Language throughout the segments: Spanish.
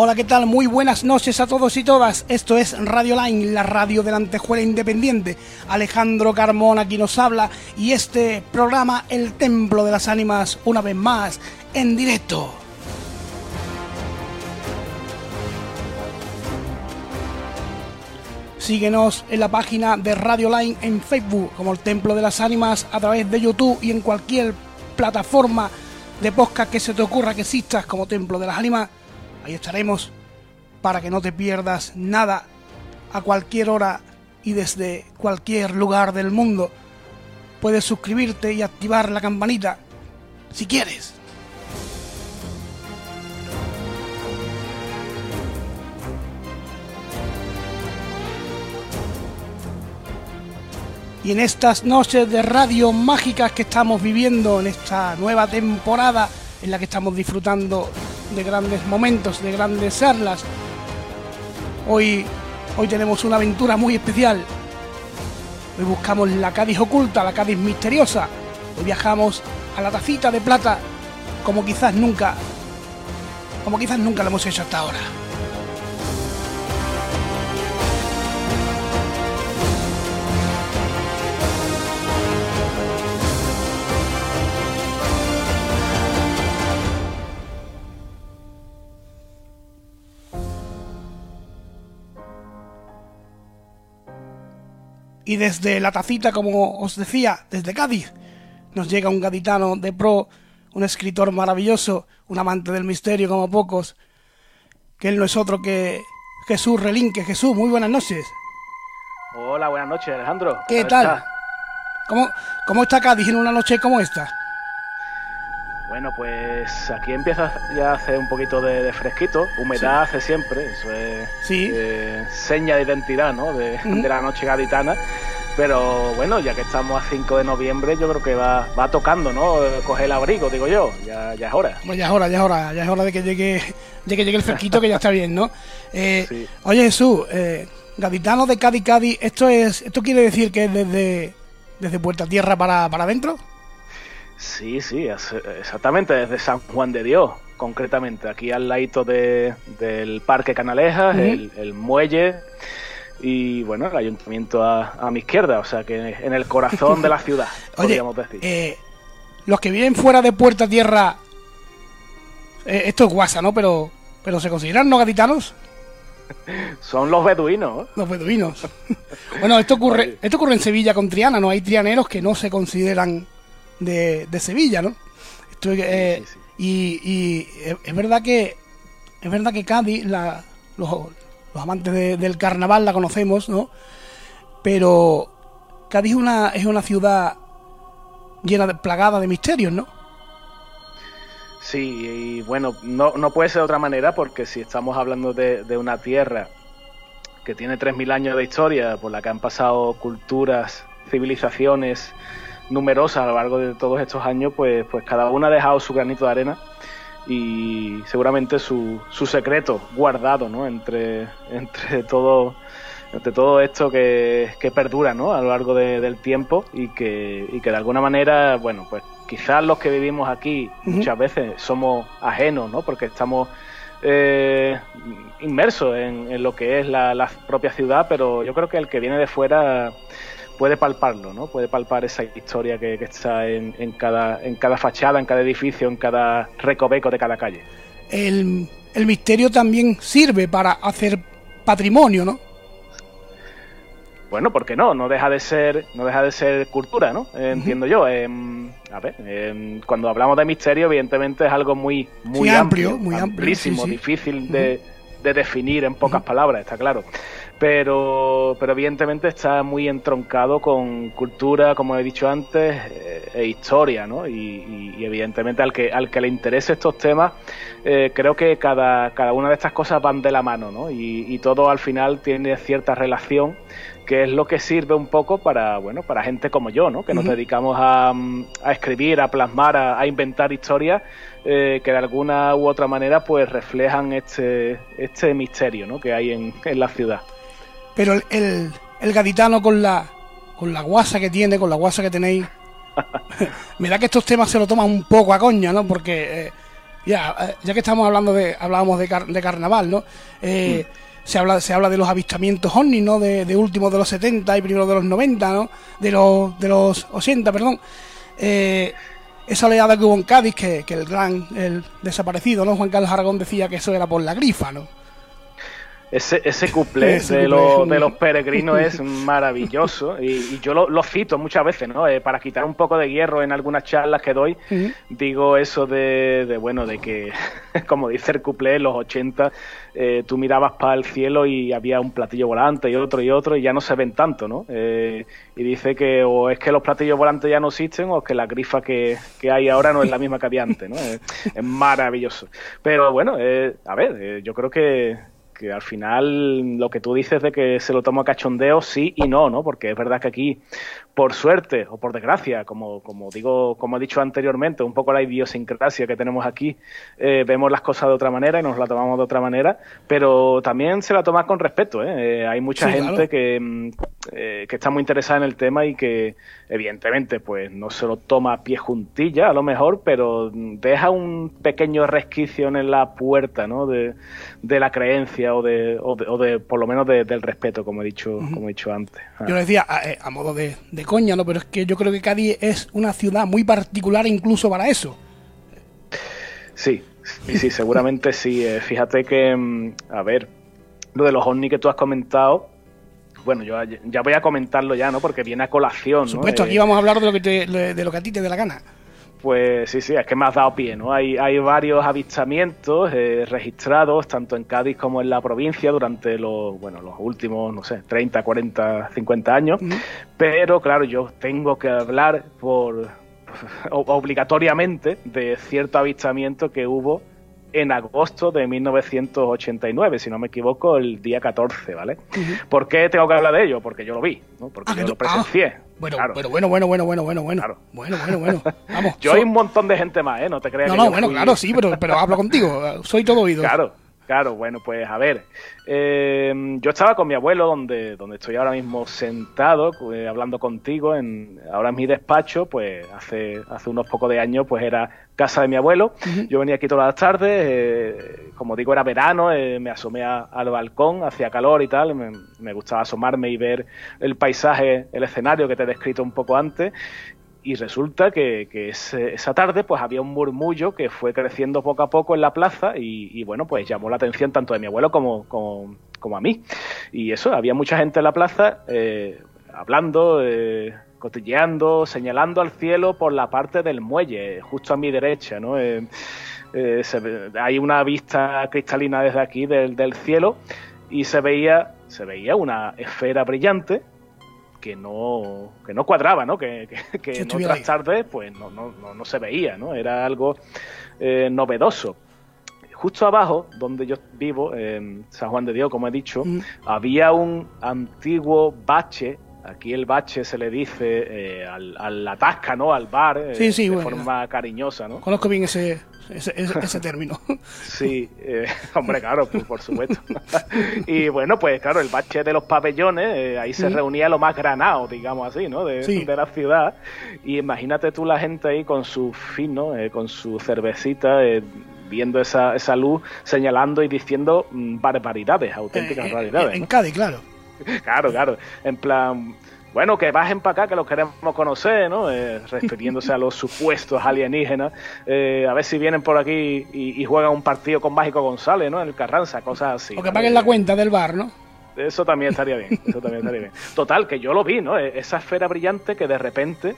Hola, ¿qué tal? Muy buenas noches a todos y todas. Esto es Radio Line, la radio de la Antejuela Independiente. Alejandro Carmón aquí nos habla y este programa El Templo de las Ánimas, una vez más, en directo. Síguenos en la página de Radio Line en Facebook como el Templo de las Ánimas a través de YouTube y en cualquier plataforma de podcast que se te ocurra que existas como Templo de las Ánimas Ahí estaremos para que no te pierdas nada a cualquier hora y desde cualquier lugar del mundo. Puedes suscribirte y activar la campanita si quieres. Y en estas noches de radio mágicas que estamos viviendo, en esta nueva temporada en la que estamos disfrutando de grandes momentos, de grandes charlas. Hoy, hoy tenemos una aventura muy especial. Hoy buscamos la Cádiz oculta, la Cádiz misteriosa. Hoy viajamos a la tacita de plata como quizás nunca, como quizás nunca lo hemos hecho hasta ahora. Y desde la tacita, como os decía, desde Cádiz, nos llega un gaditano de pro, un escritor maravilloso, un amante del misterio como pocos, que él no es otro que Jesús Relinque. Jesús, muy buenas noches. Hola, buenas noches, Alejandro. ¿Qué tal? ¿Cómo, ¿Cómo está Cádiz en una noche como esta? Bueno, pues aquí empieza ya a hacer un poquito de, fresquito, humedad hace siempre, eso es sí. Eh, seña de identidad, ¿no? De, la noche gaditana. Pero bueno, ya que estamos a 5 de noviembre, yo creo que va, va tocando, ¿no? Coger el abrigo, digo yo, ya, ya es hora. Pues ya es hora, ya es hora, ya es hora de que llegue, de que llegue el fresquito, que ya está bien, ¿no? Eh, Oye Jesús, eh, gaditano de Cádiz, Cádiz, ¿esto, es, ¿esto quiere decir que es desde, desde Puerta Tierra para, para adentro? Sí, sí, exactamente, desde San Juan de Dios, concretamente, aquí al ladito de, del Parque Canalejas, el, muelle y bueno, el ayuntamiento a, mi izquierda, o sea que en el corazón de la ciudad, podríamos decir. Eh, los que viven fuera de Puerta Tierra, eh, esto es guasa, ¿no? Pero, pero ¿se consideran no gaditanos? Son los beduinos. Los beduinos. bueno, esto ocurre, esto ocurre en Sevilla con Triana, ¿no? Hay trianeros que no se consideran de, Sevilla, ¿no? Eh, y, es verdad que es verdad que Cádiz, la, los, amantes del carnaval la conocemos, ¿no? Pero Cádiz es una, ciudad llena de plagada de misterios, ¿no? Sí, y bueno, no, puede ser de otra manera porque si estamos hablando de, de una tierra que tiene 3.000 años de historia, por la que han pasado culturas, civilizaciones, numerosas a lo largo de todos estos años, pues, pues cada una ha dejado su granito de arena y seguramente su, su secreto guardado ¿no? entre, entre, todo, entre todo esto que, que perdura ¿no? a lo largo del tiempo y que, y que de alguna manera, bueno, pues quizás los que vivimos aquí muchas veces somos ajenos, ¿no? porque estamos eh, inmersos en, en, lo que es la, la propia ciudad, pero yo creo que el que viene de fuera puede palparlo, ¿no? Puede palpar esa historia que, está en, cada, en cada fachada, en cada edificio, en cada recoveco de cada calle. El, misterio también sirve para hacer patrimonio, ¿no? Bueno, ¿por qué no? No deja de ser, no deja de ser cultura, ¿no? Entiendo yo. Em, a ver, em, cuando hablamos de misterio, evidentemente es algo muy, muy amplio, muy amplísimo, difícil de, de, definir en pocas palabras, está claro pero, pero evidentemente está muy entroncado con cultura, como he dicho antes, eh, e historia, ¿no? Y, evidentemente al que, al que le interese estos temas, eh, creo que cada, cada una de estas cosas van de la mano, ¿no? Y, todo al final tiene cierta relación, que es lo que sirve un poco para, bueno, para gente como yo, ¿no? Que nos dedicamos a, a, escribir, a plasmar, a, inventar historias eh, que de alguna u otra manera pues reflejan este, este misterio, ¿no? Que hay en, en la ciudad. Pero el, el, gaditano con la, con la guasa que tiene, con la guasa que tenéis, me da que estos temas se lo toman un poco a coña, ¿no? Porque eh, Ya, eh, ya que estamos hablando de, hablábamos de, de carnaval, ¿no? Eh, mm. se, habla, se habla de los avistamientos ovnis, ¿no? De, de últimos de los 70 y primeros de los 90, ¿no? De los, de los 80, perdón. Esa oleada que hubo en Cádiz, que, que el gran, el desaparecido, ¿no? Juan Carlos Aragón decía que eso era por la grifa, ¿no? Ese, ese cuplé de, de, los peregrinos es maravilloso y, yo lo, cito muchas veces, ¿no? Eh, para quitar un poco de hierro en algunas charlas que doy, digo eso de, bueno, de que, como dice el cuplé, en los 80 eh, tú mirabas para el cielo y había un platillo volante y otro y otro y ya no se ven tanto, ¿no? Eh, y dice que o es que los platillos volantes ya no existen o que la grifa que, hay ahora no es la misma que había antes, ¿no? es maravilloso. Pero bueno, a ver, yo creo que que al final lo que tú dices de que se lo tomo a cachondeo, sí y no, ¿no? Porque es verdad que aquí, por suerte o por desgracia, como, como digo, como he dicho anteriormente, un poco la idiosincrasia que tenemos aquí, eh, vemos las cosas de otra manera y nos la tomamos de otra manera, pero también se la toma con respeto, ¿eh? eh hay mucha gente que, mm, eh, que está muy interesada en el tema y que, evidentemente, pues no se lo toma a pie juntilla, a lo mejor, pero deja un pequeño resquicio en la puerta, ¿no? De, de la creencia o de, o de, por lo menos del respeto, como he dicho, como he dicho antes. Ah. Yo lo decía a, eh, modo de, coña, ¿no? Pero es que yo creo que Cádiz es una ciudad muy particular incluso para eso. Sí, sí, sí seguramente sí. Eh, fíjate que, mm, a ver, lo de los ovnis que tú has comentado, bueno, yo ya voy a comentarlo ya, ¿no? Porque viene a colación. Por supuesto, aquí eh, vamos a hablar de lo, que de lo que a ti te dé la gana. Pues sí, sí, es que me has dado pie, ¿no? Hay, hay varios avistamientos eh, registrados tanto en Cádiz como en la provincia durante los, bueno, los últimos, no sé, 30, 40, 50 años. Pero claro, yo tengo que hablar por obligatoriamente de cierto avistamiento que hubo en agosto de 1989, si no me equivoco, el día 14, ¿vale? ¿Por qué tengo que hablar de ello? Porque yo lo vi, ¿no? Porque ah, yo lo presencié. Ah, bueno, bueno, bueno, bueno, bueno, bueno, bueno, bueno. Bueno, bueno, bueno. Vamos. yo hay un montón de gente más, ¿eh? No te creas. No, no, bueno, claro, sí, pero, pero hablo contigo. Soy todo oído. Claro. Claro, bueno, pues a ver, eh, yo estaba con mi abuelo donde, donde estoy ahora mismo sentado, eh, hablando contigo, en, ahora en mi despacho, pues hace, hace unos pocos de años pues era casa de mi abuelo, yo venía aquí todas las tardes, eh, como digo era verano, me asomé al balcón, hacía calor y tal, me, me gustaba asomarme y ver el paisaje, el escenario que te he descrito un poco antes, y resulta que, esa tarde pues había un murmullo que fue creciendo poco a poco en la plaza y, bueno pues llamó la atención tanto de mi abuelo como, como, a mí. Y eso había mucha gente en la plaza eh, hablando eh, cotilleando señalando al cielo por la parte del muelle justo a mi derecha no eh, hay una vista cristalina desde aquí del, del cielo y se veía se veía una esfera brillante que no, que no cuadraba, ¿no? Que, que, en otras tardes pues no, no, no, se veía, ¿no? Era algo eh, novedoso. Justo abajo, donde yo vivo, en San Juan de Dios, como he dicho, mm. había un antiguo bache Aquí el bache se le dice eh, al, al, la tasca, ¿no? Al bar, eh, de forma cariñosa, ¿no? Conozco bien ese, ese, ese, término. Sí, eh, hombre, claro, pues, por supuesto. y bueno, pues claro, el bache de los pabellones, eh, ahí se reunía lo más granado, digamos así, ¿no? De, de, la ciudad. Y imagínate tú la gente ahí con su fino, eh, con su cervecita, viendo esa, esa luz, señalando y diciendo mm, barbaridades, auténticas barbaridades. En Cádiz, claro. Claro, claro. En plan, bueno, que bajen para acá, que los queremos conocer, ¿no? Eh, refiriéndose a los supuestos alienígenas. Eh, a ver si vienen por aquí y, juegan un partido con Mágico González, ¿no? En el Carranza, cosas así. O que paguen la cuenta del bar, ¿no? Eso también estaría bien, eso también estaría bien. Total, que yo lo vi, ¿no? E, esa esfera brillante que de repente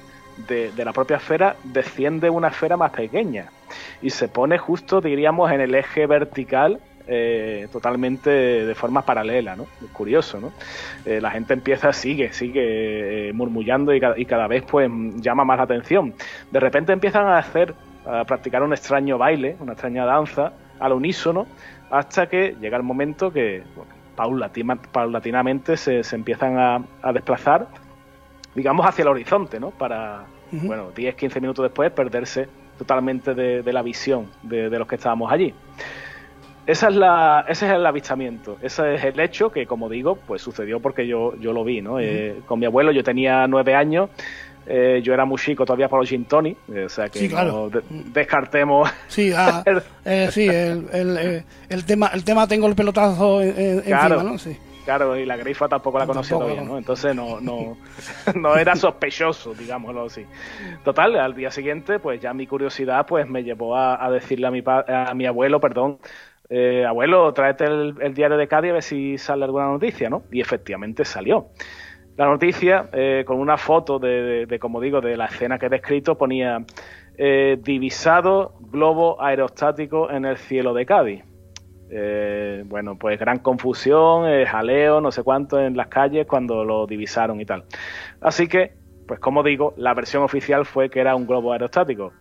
de, de, la propia esfera desciende una esfera más pequeña y se pone justo, diríamos, en el eje vertical eh, totalmente de forma paralela, ¿no? Curioso, ¿no? Eh, la gente empieza, sigue, sigue eh, murmullando y cada, vez pues llama más la atención. De repente empiezan a hacer, a practicar un extraño baile, una extraña danza al unísono, hasta que llega el momento que paulatinamente se, empiezan a, desplazar, digamos, hacia el horizonte, ¿no? Para, bueno, 10, 15 minutos después perderse totalmente de, la visión de, de los que estábamos allí. Esa es la, ese es el avistamiento, ese es el hecho que, como digo, pues sucedió porque yo, yo lo vi, ¿no? Eh, con mi abuelo yo tenía nueve años, Eh, yo era muy chico todavía para los gin tonic, o sea que no descartemos. Sí, ah, sí el, el, tema, el tema tengo el pelotazo encima, ¿no? Sí. Claro, y la grifa tampoco la conocía todavía, ¿no? Entonces no, no, no era sospechoso, digámoslo así. Total, al día siguiente, pues ya mi curiosidad pues me llevó a, decirle a mi, a mi abuelo, perdón, eh, abuelo, tráete el, diario de Cádiz a ver si sale alguna noticia, ¿no? Y efectivamente salió. La noticia, eh, con una foto de, de, como digo, de la escena que he descrito, ponía eh, divisado globo aerostático en el cielo de Cádiz. Eh, bueno, pues gran confusión, jaleo, no sé cuánto en las calles cuando lo divisaron y tal. Así que, pues como digo, la versión oficial fue que era un globo aerostático.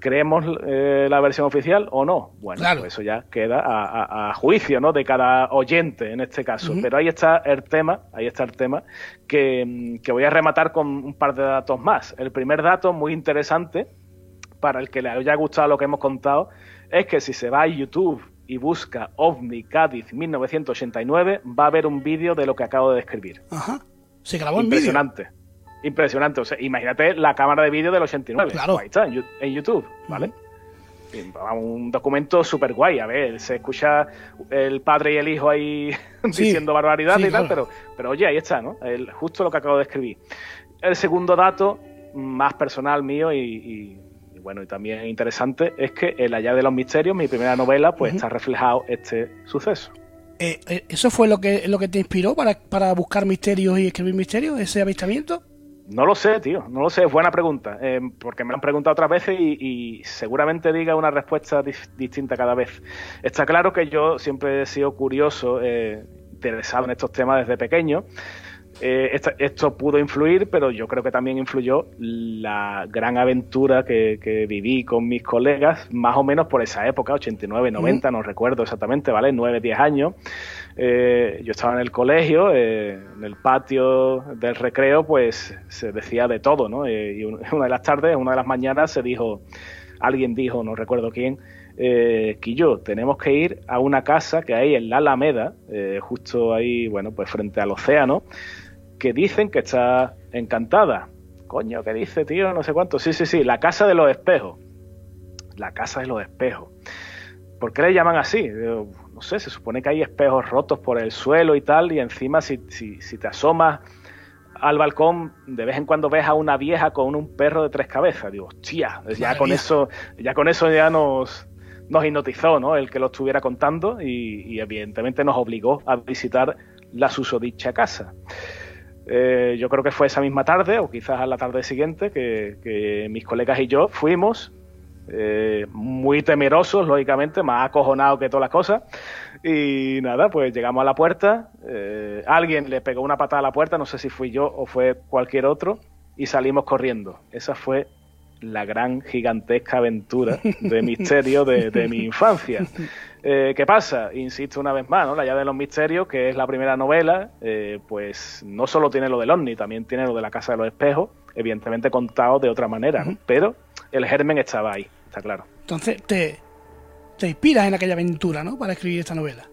¿Creemos eh, la versión oficial o no? Bueno, pues eso ya queda a, juicio, ¿no? De cada oyente en este caso. Pero ahí está el tema, ahí está el tema que, que voy a rematar con un par de datos más. El primer dato, muy interesante, para el que le haya gustado lo que hemos contado, es que si se va a YouTube y busca OVNI Cádiz 1989, va a ver un vídeo de lo que acabo de describir. Ajá. Se grabó Impresionante. Impresionante. O sea, imagínate la cámara de vídeo del 89. Claro. Ahí está, en YouTube, ¿vale? Un documento súper guay, a ver, se escucha el padre y el hijo ahí diciendo barbaridades y tal, pero, pero oye, ahí está, ¿no? El, justo lo que acabo de escribir. El segundo dato, más personal mío y bueno, y también interesante es que El Allá de los Misterios, mi primera novela, pues está reflejado este suceso. Eh, eh, ¿Eso fue lo que, lo que te inspiró para, buscar misterios y escribir misterios, ese avistamiento? No lo sé, tío, no lo sé, es buena pregunta, eh, porque me lo han preguntado otras veces y, seguramente diga una respuesta distinta cada vez. Está claro que yo siempre he sido curioso, interesado en estos temas desde pequeño, eh, esto, pudo influir, pero yo creo que también influyó la gran aventura que, viví con mis colegas, más o menos por esa época, 89, 90, no recuerdo exactamente, ¿vale? 9, 10 años. Eh, yo estaba en el colegio, eh, en el patio del recreo, pues se decía de todo, ¿no? y una de las tardes, una de las mañanas, se dijo, alguien dijo, no recuerdo quién, eh, Quillo, tenemos que ir a una casa que hay en la Alameda, justo ahí, bueno, pues frente al océano, que dicen que está encantada. Coño, ¿qué dice, tío? No sé cuánto. Sí, sí, sí, la casa de los espejos. La casa de los espejos. ¿Por qué le llaman así? No sé, se supone que hay espejos rotos por el suelo y tal, y encima si, si, si te asomas al balcón, de vez en cuando ves a una vieja con un perro de tres cabezas. Digo, hostia, ya con eso, ya con eso ya nos, nos hipnotizó, ¿no? El que lo estuviera contando y, y evidentemente nos obligó a visitar la susodicha casa. Eh, yo creo que fue esa misma tarde o quizás a la tarde siguiente que, mis colegas y yo fuimos eh, muy temerosos, lógicamente, más acojonados que todas las cosas. Y nada, pues llegamos a la puerta, eh, alguien le pegó una patada a la puerta, no sé si fui yo o fue cualquier otro, y salimos corriendo. Esa fue la gran gigantesca aventura de misterio de, mi infancia. Eh, ¿Qué pasa? Insisto una vez más, ¿no? La llave de los misterios, que es la primera novela, eh, pues no solo tiene lo del ovni, también tiene lo de la casa de los espejos, evidentemente contado de otra manera, pero el germen estaba ahí, está claro. Entonces, te, te inspiras en aquella aventura, ¿no? Para escribir esta novela.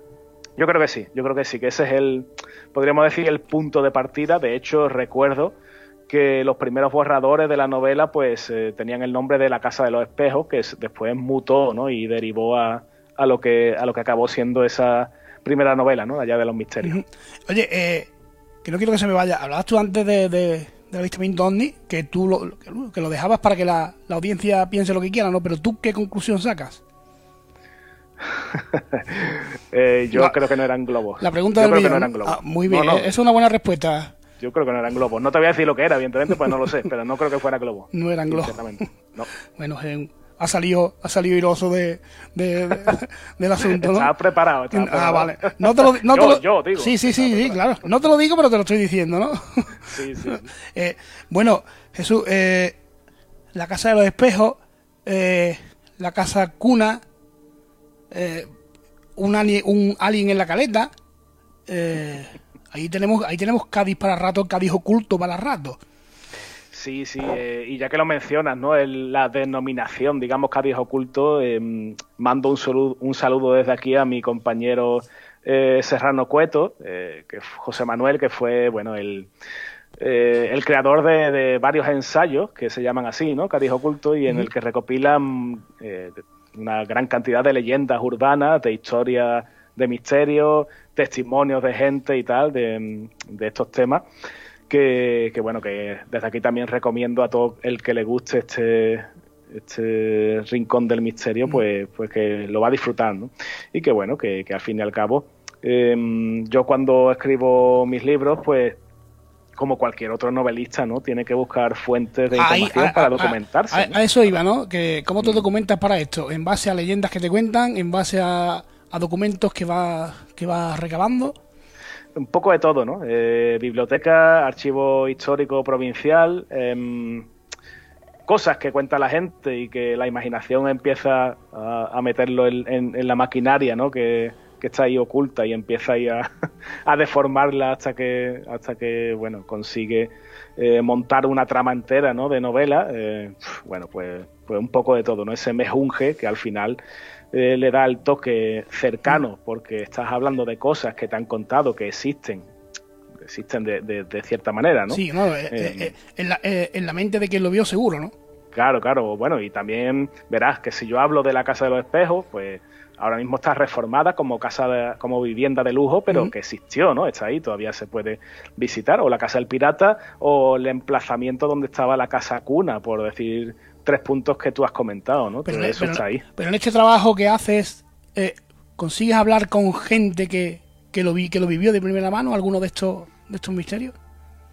Yo creo que sí, yo creo que sí, que ese es el, podríamos decir, el punto de partida. De hecho, recuerdo que los primeros borradores de la novela pues eh, tenían el nombre de la Casa de los Espejos, que después mutó ¿no? y derivó a, a, lo que, a lo que acabó siendo esa primera novela, ¿no? Allá de los misterios. Oye, eh, que no quiero que se me vaya. Hablabas tú antes de, de, de avistamiento que tú lo, que lo dejabas para que la, la, audiencia piense lo que quiera, ¿no? Pero tú, ¿qué conclusión sacas? Eh, yo creo que no eran globos. La pregunta yo creo que no eran globos. Ah, muy bien, es una buena respuesta. Yo creo que no eran globos. No te voy a decir lo que era, evidentemente, pues no lo sé, pero no creo que fuera globo. No eran globos. No. Bueno, ha salido, ha salido iroso de, de, del asunto, ¿no? Preparado, Ah, vale. No te lo, no yo, te lo... yo, digo. Sí, sí, sí, sí, claro. No te lo digo, pero te lo estoy diciendo, ¿no? Sí, sí. eh, bueno, Jesús, eh, la casa de los espejos, eh, la casa cuna, un, un alien en la caleta, Ahí tenemos, ahí tenemos Cádiz para rato, Cádiz oculto para rato. Sí, sí, eh, y ya que lo mencionas, ¿no? la denominación, digamos, Cádiz oculto, eh, mando un saludo, un saludo desde aquí a mi compañero eh, Serrano Cueto, que José Manuel, que fue, bueno, el eh, el creador de, varios ensayos que se llaman así, ¿no? Cadiz Oculto, y en el que recopilan eh, una gran cantidad de leyendas urbanas, de historias de misterio, testimonios de gente y tal, de, estos temas. Que, bueno, que desde aquí también recomiendo a todo el que le guste este, este rincón del misterio, pues, pues que lo va a disfrutar, ¿no? Y que bueno, que, al fin y al cabo, em, yo cuando escribo mis libros, pues como cualquier otro novelista, ¿no? Tiene que buscar fuentes de información para documentarse. A, eso iba, ¿no? Que ¿Cómo te documentas para esto? ¿En base a leyendas que te cuentan? ¿En base a, documentos que vas que va recabando? Un poco de todo, ¿no? Eh, biblioteca, archivo histórico provincial, em, cosas que cuenta la gente y que la imaginación empieza a, meterlo en, la maquinaria, ¿no? Que, que está ahí oculta y empieza ahí a, deformarla hasta que, hasta que bueno, consigue eh, montar una trama entera ¿no? de novela. Eh, bueno, pues, pues un poco de todo, ¿no? Ese mejunje que al final eh, le da el toque cercano, porque estás hablando de cosas que te han contado que existen existen de, de, cierta manera, ¿no? Sí, en, la, en la mente de quien lo vio seguro, ¿no? Claro, claro. Bueno, y también verás que si yo hablo de la Casa de los Espejos, pues ahora mismo está reformada como casa como vivienda de lujo, pero que existió, ¿no? Está ahí, todavía se puede visitar, o la casa del pirata, o el emplazamiento donde estaba la casa cuna, por decir tres puntos que tú has comentado, ¿no? Pero, eso está ahí. Pero en este trabajo que haces, eh, ¿consigues hablar con gente que, que lo vi, que lo vivió de primera mano, alguno de estos, de estos misterios?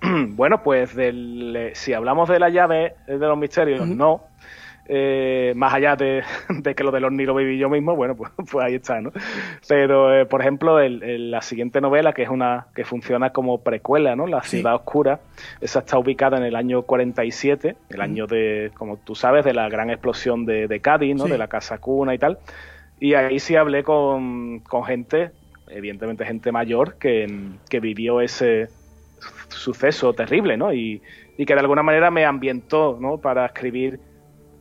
Bueno, pues del, si hablamos de la llave de los misterios, no, eh, más allá de, que lo de los lo viví yo mismo, bueno, pues, pues ahí está, ¿no? Pero, eh, por ejemplo, la siguiente novela, que es una que funciona como precuela, ¿no? La ciudad oscura, esa está ubicada en el año 47, el año de, como tú sabes, de la gran explosión de, de Cádiz, ¿no? De la Casa Cuna y tal. Y ahí sí hablé con, con gente, evidentemente gente mayor, que, que vivió ese suceso terrible, ¿no? Y, y que de alguna manera me ambientó, ¿no? Para escribir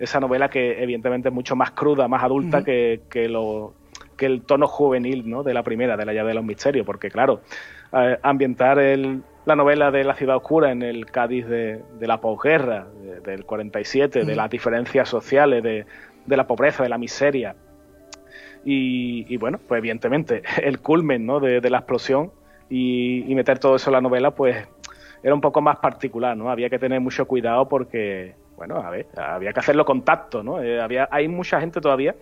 esa novela que evidentemente es mucho más cruda, más adulta que, que, lo, que el tono juvenil ¿no? de la primera, de la llave de los misterios, porque claro, eh, ambientar el, la novela de la ciudad oscura en el Cádiz de, de la posguerra, del 47, de las diferencias sociales, de, de, la pobreza, de la miseria, y, bueno, pues evidentemente el culmen ¿no? de, la explosión y, y meter todo eso en la novela, pues era un poco más particular, ¿no? Había que tener mucho cuidado porque bueno, a ver, había que hacerlo contacto, ¿no? Eh, había, hay mucha gente todavía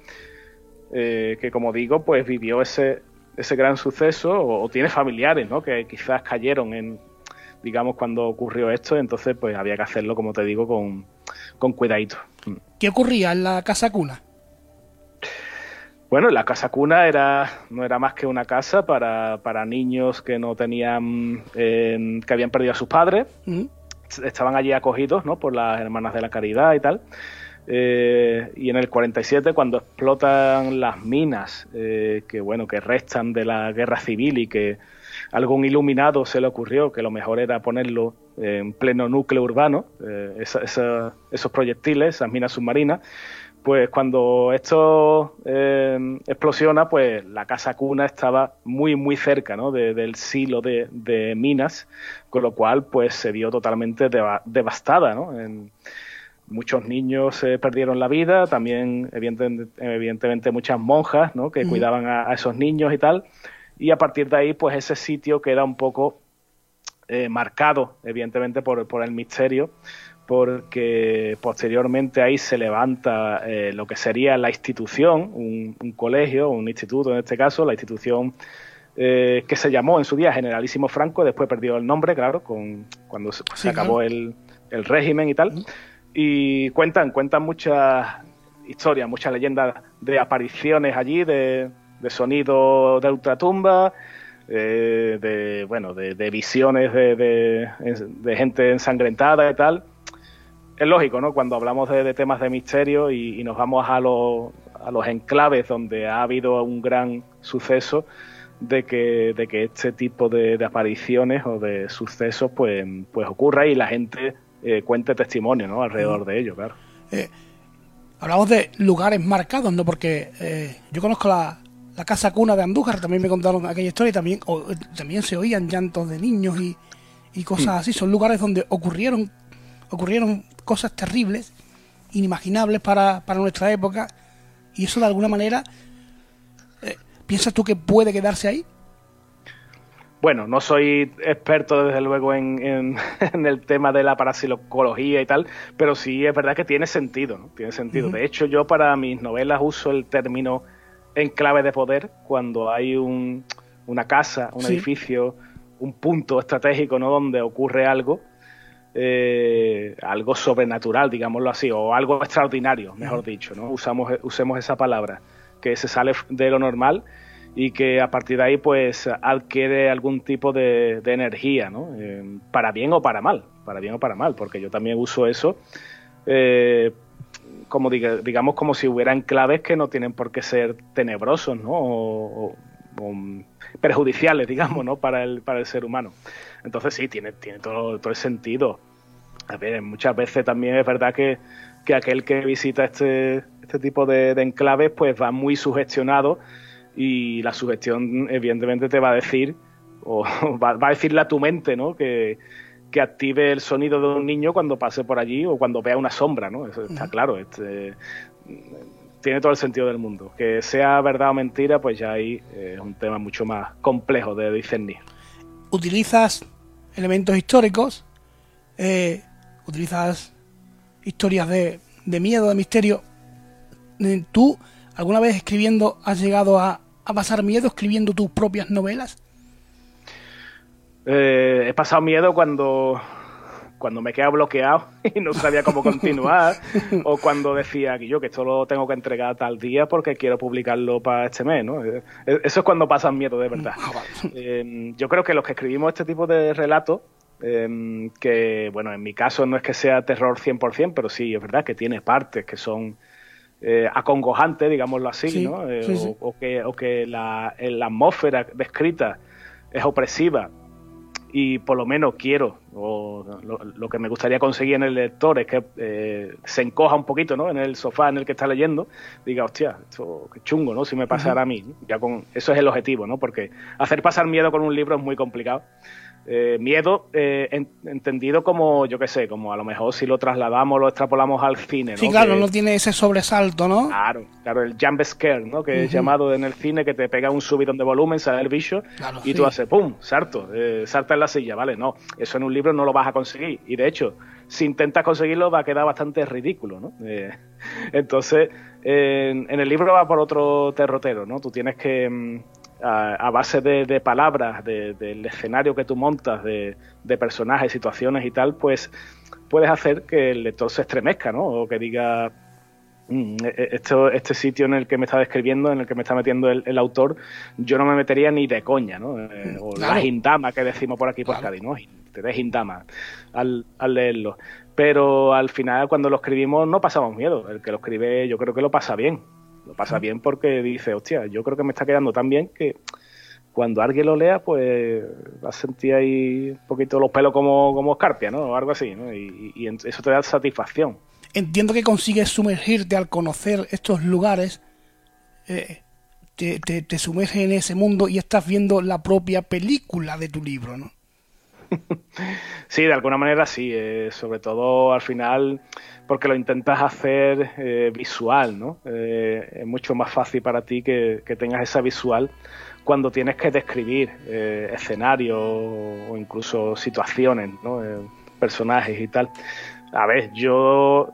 eh, que, como digo, pues vivió ese, ese gran suceso o, tiene familiares, ¿no? Que quizás cayeron en, digamos, cuando ocurrió esto, entonces pues había que hacerlo, como te digo, con, con cuidadito. ¿Qué ocurría en la casa cuna? Bueno, la casa cuna era no era más que una casa para, para niños que no tenían, eh, que habían perdido a sus padres. Mm estaban allí acogidos ¿no? por las hermanas de la caridad y tal. Eh, y en el 47, cuando explotan las minas eh, que bueno que restan de la guerra civil y que algún iluminado se le ocurrió que lo mejor era ponerlo en pleno núcleo urbano, eh, esos proyectiles, esas minas submarinas, pues cuando esto eh, explosiona, pues la casa cuna estaba muy, muy cerca ¿no? del silo de, minas, con lo cual pues se vio totalmente devastada. ¿no? muchos niños se perdieron la vida, también evidentemente, muchas monjas ¿no? que cuidaban a, esos niños y tal, y a partir de ahí pues ese sitio queda un poco eh, marcado evidentemente por, por el misterio porque posteriormente ahí se levanta eh, lo que sería la institución, un, colegio, un instituto en este caso, la institución eh, que se llamó en su día Generalísimo Franco, después perdió el nombre, claro, con, cuando se, acabó el, régimen y tal. Y cuentan, cuentan muchas historias, muchas leyendas de apariciones allí, de, de sonidos de ultratumba, eh, de bueno, de, visiones de, de, gente ensangrentada y tal es lógico, ¿no? Cuando hablamos de, temas de misterio y, nos vamos a, los, a los enclaves donde ha habido un gran suceso de que, de que este tipo de, apariciones o de sucesos pues, pues ocurra y la gente eh, cuente testimonio ¿no? alrededor de ello, claro. Eh, hablamos de lugares marcados, ¿no? Porque eh, yo conozco la, la, casa cuna de Andújar, también me contaron aquella historia y también, también se oían llantos de niños y, y cosas mm. así. Son lugares donde ocurrieron, ocurrieron cosas terribles, inimaginables para, para nuestra época, y eso de alguna manera, eh, ¿piensas tú que puede quedarse ahí? Bueno, no soy experto desde luego en, el tema de la parapsicología y tal, pero sí es verdad que tiene sentido, ¿no? Tiene sentido. De hecho, yo para mis novelas uso el término enclave de poder cuando hay un, una casa, un edificio, un punto estratégico, ¿no? Donde ocurre algo, eh, algo sobrenatural, digámoslo así, o algo extraordinario, mejor dicho, ¿no? Usamos, usemos esa palabra, que se sale de lo normal y que a partir de ahí pues adquiere algún tipo de, energía, ¿no? Eh, para bien o para mal, para bien o para mal, porque yo también uso eso eh, como digamos como si hubiera enclaves que no tienen por qué ser tenebrosos, ¿no? O, perjudiciales, digamos, ¿no? Para el, para el ser humano. Entonces sí, tiene, tiene todo, todo el sentido. A ver, muchas veces también es verdad que, que aquel que visita este, este tipo de, de enclaves pues va muy sugestionado y la sugestión evidentemente te va a decir, o va, a decirle a tu mente, ¿no? Que, active el sonido de un niño cuando pase por allí o cuando vea una sombra, ¿no? Eso está claro. Este, tiene todo el sentido del mundo. Que sea verdad o mentira, pues ya ahí eh, es un tema mucho más complejo de discernir. Utilizas elementos históricos, eh, utilizas historias de, de miedo, de misterio. Eh, ¿Tú alguna vez escribiendo has llegado a, a pasar miedo escribiendo tus propias novelas? Eh, he pasado miedo cuando, cuando me queda bloqueado y no sabía cómo continuar, o cuando decía que yo que esto lo tengo que entregar tal día porque quiero publicarlo para este mes, ¿no? Eh, eso es cuando pasan miedo de verdad. Ah, eh, yo creo que los que escribimos este tipo de relatos, que bueno, en mi caso no es que sea terror 100%, pero sí, es verdad que tiene partes que son eh, acongojante, digámoslo así, ¿no? Eh, o, que, o que la, atmósfera descrita es opresiva y por lo menos quiero, o lo, que me gustaría conseguir en el lector es que eh, se encoja un poquito ¿no? en el sofá en el que está leyendo, diga, hostia, esto qué chungo, ¿no? Si me pasara a mí. Ya con, eso es el objetivo, ¿no? Porque hacer pasar miedo con un libro es muy complicado. Eh, miedo eh, entendido como, yo qué sé, como a lo mejor si lo trasladamos, lo extrapolamos al cine, ¿no? Sí, claro, no tiene ese sobresalto, ¿no? Claro, claro, el jump scare, ¿no? Que es llamado en el cine, que te pega un subidón de volumen, sale el bicho y tú haces ¡pum! Salto, eh, salta en la silla, ¿vale? No, eso en un libro no lo vas a conseguir. Y de hecho, si intentas conseguirlo va a quedar bastante ridículo, ¿no? entonces, en, el libro va por otro terrotero, ¿no? Tú tienes que... A, base de, palabras, del escenario que tú montas, de, personajes, situaciones y tal, pues puedes hacer que el lector se estremezca, ¿no? O que diga, mm, e, e, esto, este sitio en el que me está describiendo, en el que me está metiendo el, autor, yo no me metería ni de coña, ¿no? Eh, o la gindama que decimos por aquí por Cádiz, ¿no? Te de gindama al, al leerlo. Pero al final, cuando lo escribimos, no pasamos miedo. El que lo escribe, yo creo que lo pasa bien lo pasa bien porque dice, hostia, yo creo que me está quedando tan bien que cuando alguien lo lea, pues va a sentir ahí un poquito los pelos como, como escarpia, ¿no? O algo así, ¿no? Y, eso te da satisfacción. Entiendo que consigues sumergirte al conocer estos lugares, eh, te, te, te sumerges en ese mundo y estás viendo la propia película de tu libro, ¿no? Sí, de alguna manera sí. Eh, sobre todo al final porque lo intentas hacer eh, visual, ¿no? Eh, es mucho más fácil para ti que, tengas esa visual cuando tienes que describir escenarios o incluso situaciones, ¿no? personajes y tal. A ver, yo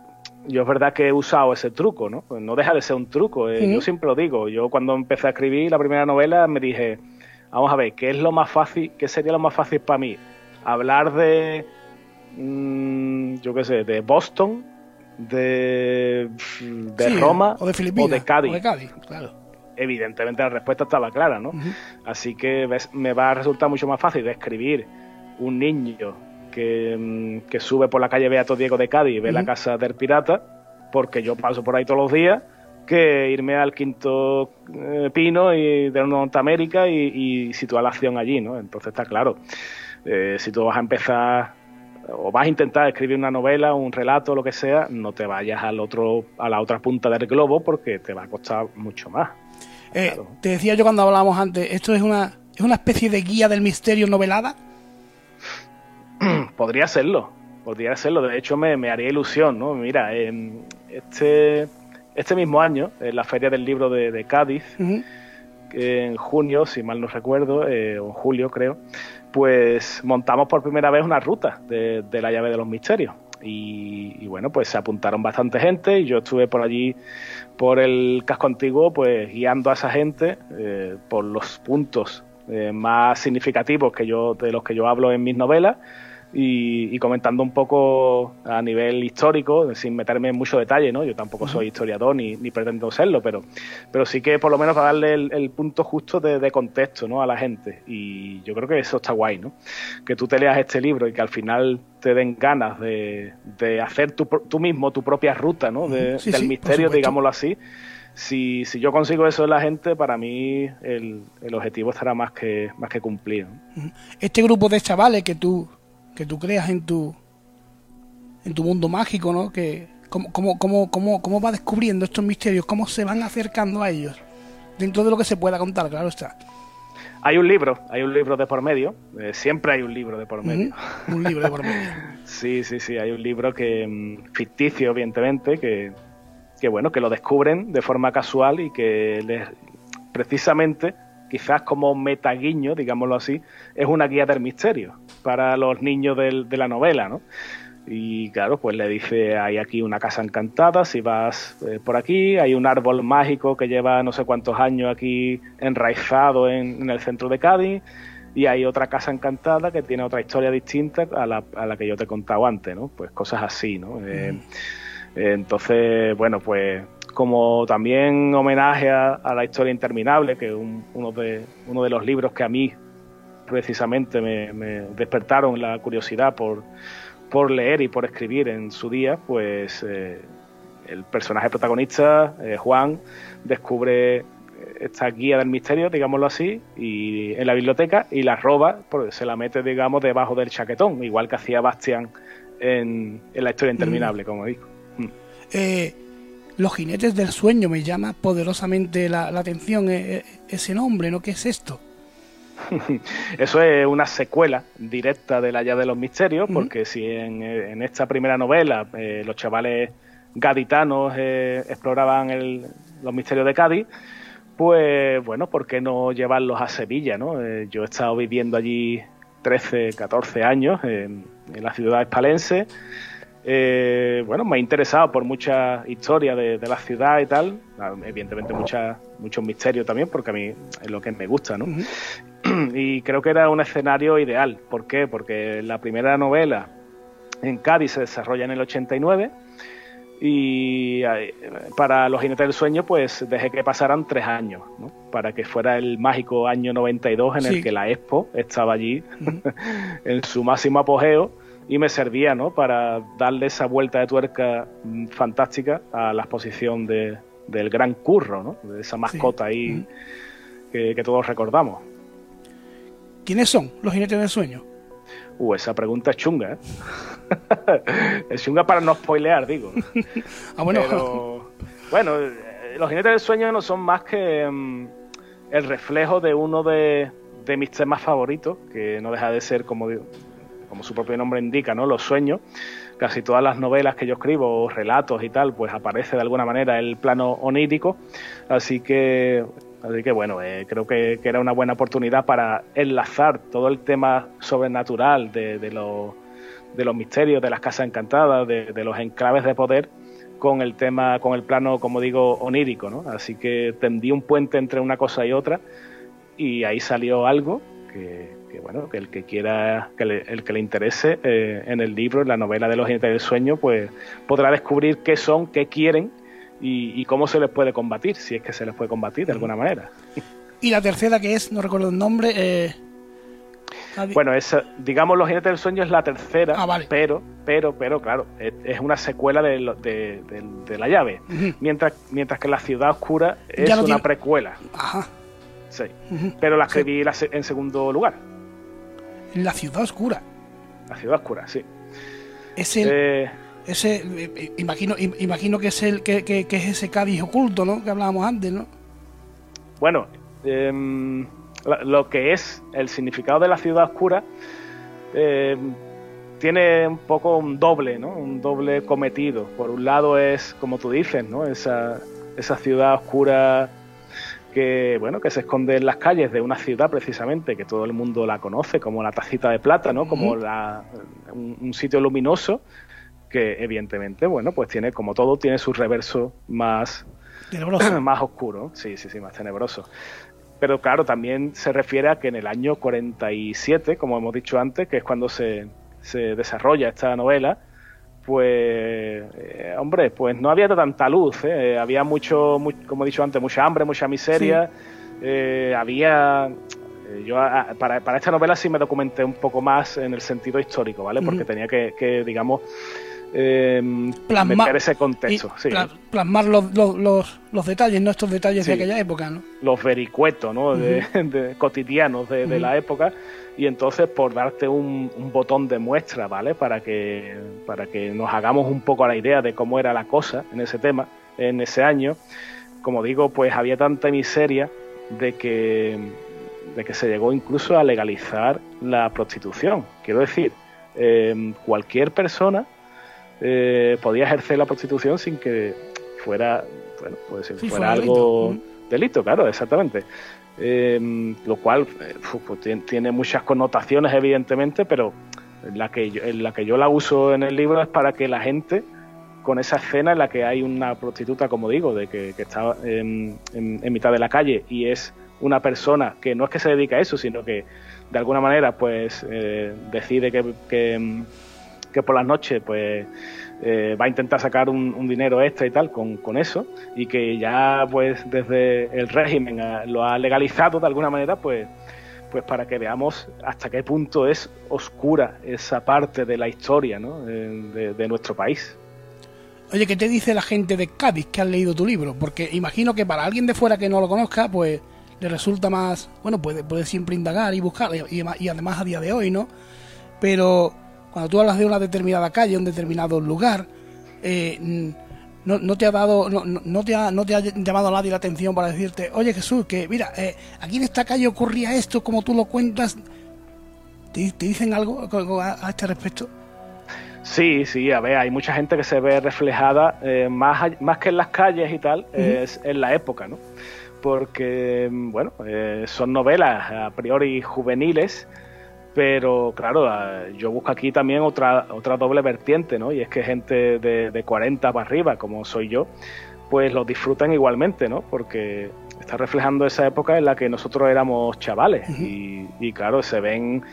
yo es verdad que he usado ese truco, ¿no? Pues no deja de ser un truco. Yo siempre lo digo. Yo cuando empecé a escribir la primera novela me dije, vamos a ver, ¿qué es lo más fácil? ¿Qué sería lo más fácil para mí? Hablar de, mm, yo qué sé, de Boston de, de Roma o de Filipinas o de Cádiz. claro. Evidentemente la respuesta estaba clara, ¿no? Así que me va a resultar mucho más fácil describir un niño que, mm, que, sube por la calle Beato Diego de Cádiz y ve la casa del pirata, porque yo paso por ahí todos los días, que irme al quinto eh, pino y de Norteamérica y, y situar la acción allí, ¿no? Entonces está claro. Eh, si tú vas a empezar o vas a intentar escribir una novela, un relato, lo que sea, no te vayas al otro, a la otra punta del globo porque te va a costar mucho más. Eh, te decía yo cuando hablábamos antes, ¿esto es una, es una especie de guía del misterio novelada? podría serlo, podría serlo. De hecho, me, haría ilusión, ¿no? Mira, este, este mismo año, en la Feria del Libro de, Cádiz, en junio, si mal no recuerdo, eh, o en julio creo, pues montamos por primera vez una ruta de, la llave de los misterios. Y, bueno, pues se apuntaron bastante gente y yo estuve por allí, por el casco antiguo, pues guiando a esa gente eh, por los puntos eh, más significativos que yo, de los que yo hablo en mis novelas y, comentando un poco a nivel histórico, sin meterme en mucho detalle, ¿no? Yo tampoco soy historiador ni, pretendo serlo, pero, pero sí que por lo menos para darle el, punto justo de, contexto, ¿no? A la gente. Y yo creo que eso está guay, ¿no? Que tú te leas este libro y que al final te den ganas de, hacer tú mismo tu propia ruta, ¿no? del misterio, digámoslo así. Si, si, yo consigo eso en la gente, para mí el, el objetivo estará más que, más que cumplido. Este grupo de chavales que tú que tú creas en tu en tu mundo mágico, ¿no? Que cómo, cómo, cómo, cómo, cómo va descubriendo estos misterios, cómo se van acercando a ellos, dentro de lo que se pueda contar, claro está. Hay un libro, hay un libro de por medio, eh, siempre hay un libro de por medio. Un libro de por medio. sí, sí, sí, hay un libro que mm, ficticio, evidentemente, que, que bueno, que lo descubren de forma casual y que les precisamente quizás como metaguiño, digámoslo así, es una guía del misterio para los niños de la novela, ¿no? Y claro, pues le dice, hay aquí una casa encantada, si vas eh, por aquí, hay un árbol mágico que lleva no sé cuántos años aquí enraizado en, el centro de Cádiz, y hay otra casa encantada que tiene otra historia distinta a la, a la que yo te he contado antes, ¿no? Pues cosas así, ¿no? Eh, mm. entonces, bueno, pues como también homenaje a, la historia interminable, que es uno, de, uno de los libros que a mí precisamente me, despertaron la curiosidad por, por, leer y por escribir en su día, pues eh, el personaje protagonista, eh, Juan, descubre esta guía del misterio, digámoslo así, y en la biblioteca y la roba, pues, se la mete, digamos, debajo del chaquetón, igual que hacía Bastian en, la historia interminable, mm. como digo. Mm. Eh, los jinetes del sueño me llama poderosamente la, atención eh, eh, ese nombre, ¿no? ¿Qué es esto? Eso es una secuela directa de la llave de los misterios, porque si en, esta primera novela eh, los chavales gaditanos exploraban los misterios de Cádiz, pues bueno, ¿por qué no llevarlos a Sevilla? ¿no? yo he estado viviendo allí 13, 14 años en, en la ciudad espalense eh, bueno, me ha interesado por muchas historias de, la ciudad y tal, ah, evidentemente muchos misterios también, porque a mí es lo que me gusta, ¿no? Y creo que era un escenario ideal. ¿Por qué? Porque la primera novela en Cádiz se desarrolla en el 89 y para Los Jinetes del Sueño pues dejé que pasaran tres años, ¿no? para que fuera el mágico año 92 en el que la Expo estaba allí en su máximo apogeo y me servía ¿no? para darle esa vuelta de tuerca mm, fantástica a la exposición de, del gran curro, ¿no? de esa mascota ahí que, todos recordamos. ¿Quiénes son los jinetes del sueño? Uh, esa pregunta es chunga, ¿eh? es chunga para no spoilear, digo. ah, bueno. bueno, eh, los jinetes del sueño no son más que mm, el reflejo de uno de, de mis temas favoritos, que no deja de ser, como digo, como su propio nombre indica, ¿no? Los sueños. Casi todas las novelas que yo escribo, relatos y tal, pues aparece de alguna manera el plano onírico. Así que, así que bueno, eh, creo que, era una buena oportunidad para enlazar todo el tema sobrenatural de, de, de los misterios, de las casas encantadas, de, de los enclaves de poder con el tema, con el plano, como digo, onírico, ¿no? Así que tendí un puente entre una cosa y otra y ahí salió algo que, que bueno, que el que quiera, que el que le interese eh, en el libro, en la novela de los jinetes del sueño, pues podrá descubrir qué son, qué quieren y, cómo se les puede combatir, si es que se les puede combatir de alguna manera. Y la tercera que es, no recuerdo el nombre, eh... Bueno, es, digamos, Los Jinetes del Sueño es la tercera, ah, pero, pero, pero, claro, es, una secuela de, de, la llave. mientras, mientras que La Ciudad Oscura es una precuela. Ajá. Sí. Pero la escribí en segundo lugar. La ciudad oscura. La ciudad oscura, sí. Es el, eh, ese, eh, imagino, imagino que es el que, es ese Cádiz oculto, ¿no? Que hablábamos antes, ¿no? Bueno, em, lo que es el significado de la ciudad oscura, em, tiene un poco un doble, ¿no? Un doble cometido. Por un lado es, como tú dices, ¿no? Esa, esa ciudad oscura que bueno que se esconde en las calles de una ciudad precisamente que todo el mundo la conoce como la tacita de plata no como la, un, sitio luminoso que evidentemente bueno pues tiene como todo tiene su reverso más más oscuro. Sí sí sí más tenebroso. Pero claro también se refiere a que en el año 47 como hemos dicho antes que es cuando se, se desarrolla esta novela pues, eh, hombre, pues no había tanta luz, ¿eh? había mucho, como he dicho antes, mucha hambre, mucha miseria, eh, había... Yo para, para, esta novela sí me documenté un poco más en el sentido histórico, ¿vale? Porque tenía que, digamos, eh, plasmar ese contexto. Sí. Plasmar los, los, los, detalles, ¿no? Estos detalles de aquella época, ¿no? Los vericuetos, ¿no? de, cotidianos de, de la época y entonces por darte un, botón de muestra, ¿vale? Para que, para que nos hagamos un poco a la idea de cómo era la cosa en ese tema, en ese año, como digo, pues había tanta miseria de que, de que se llegó incluso a legalizar la prostitución. Quiero decir, em, cualquier persona eh, podía ejercer la prostitución sin que fuera, bueno, pues, fuera algo delito, claro, exactamente. Em, lo cual pues, tiene muchas connotaciones evidentemente, pero la, que yo, en la que yo la uso en el libro es para que la gente, con esa escena en la que hay una prostituta, como digo, de que, está en, mitad de la calle y es una persona que no es que se dedica a eso, sino que de alguna manera pues eh, decide que, que, que por las noches pues eh, va a intentar sacar un, dinero extra y tal con, con, eso y que ya pues desde el régimen lo ha legalizado de alguna manera pues pues para que veamos hasta qué punto es oscura esa parte de la historia ¿no? Eh, de, nuestro país. Oye, ¿qué te dice la gente de Cádiz que han leído tu libro? Porque imagino que para alguien de fuera que no lo conozca, pues le resulta más, bueno, puede, puede siempre indagar y buscar, y además a día de hoy, ¿no? Pero cuando tú hablas de una determinada calle, un determinado lugar, eh, no, te ha dado, no, te ha, no te ha llamado nadie la atención para decirte, oye Jesús, que mira, eh, aquí en esta calle ocurría esto, como tú lo cuentas. ¿Te, dicen algo a, este respecto? Sí, sí, a ver, hay mucha gente que se ve reflejada eh, más, más que en las calles y tal, es en la época, ¿no? Porque, bueno, son novelas a priori juveniles, pero claro, yo busco aquí también otra, otra doble vertiente, ¿no? Y es que gente de, de 40 para arriba, como soy yo, pues lo disfrutan igualmente, ¿no? Porque está reflejando esa época en la que nosotros éramos chavales y, y, claro, se ven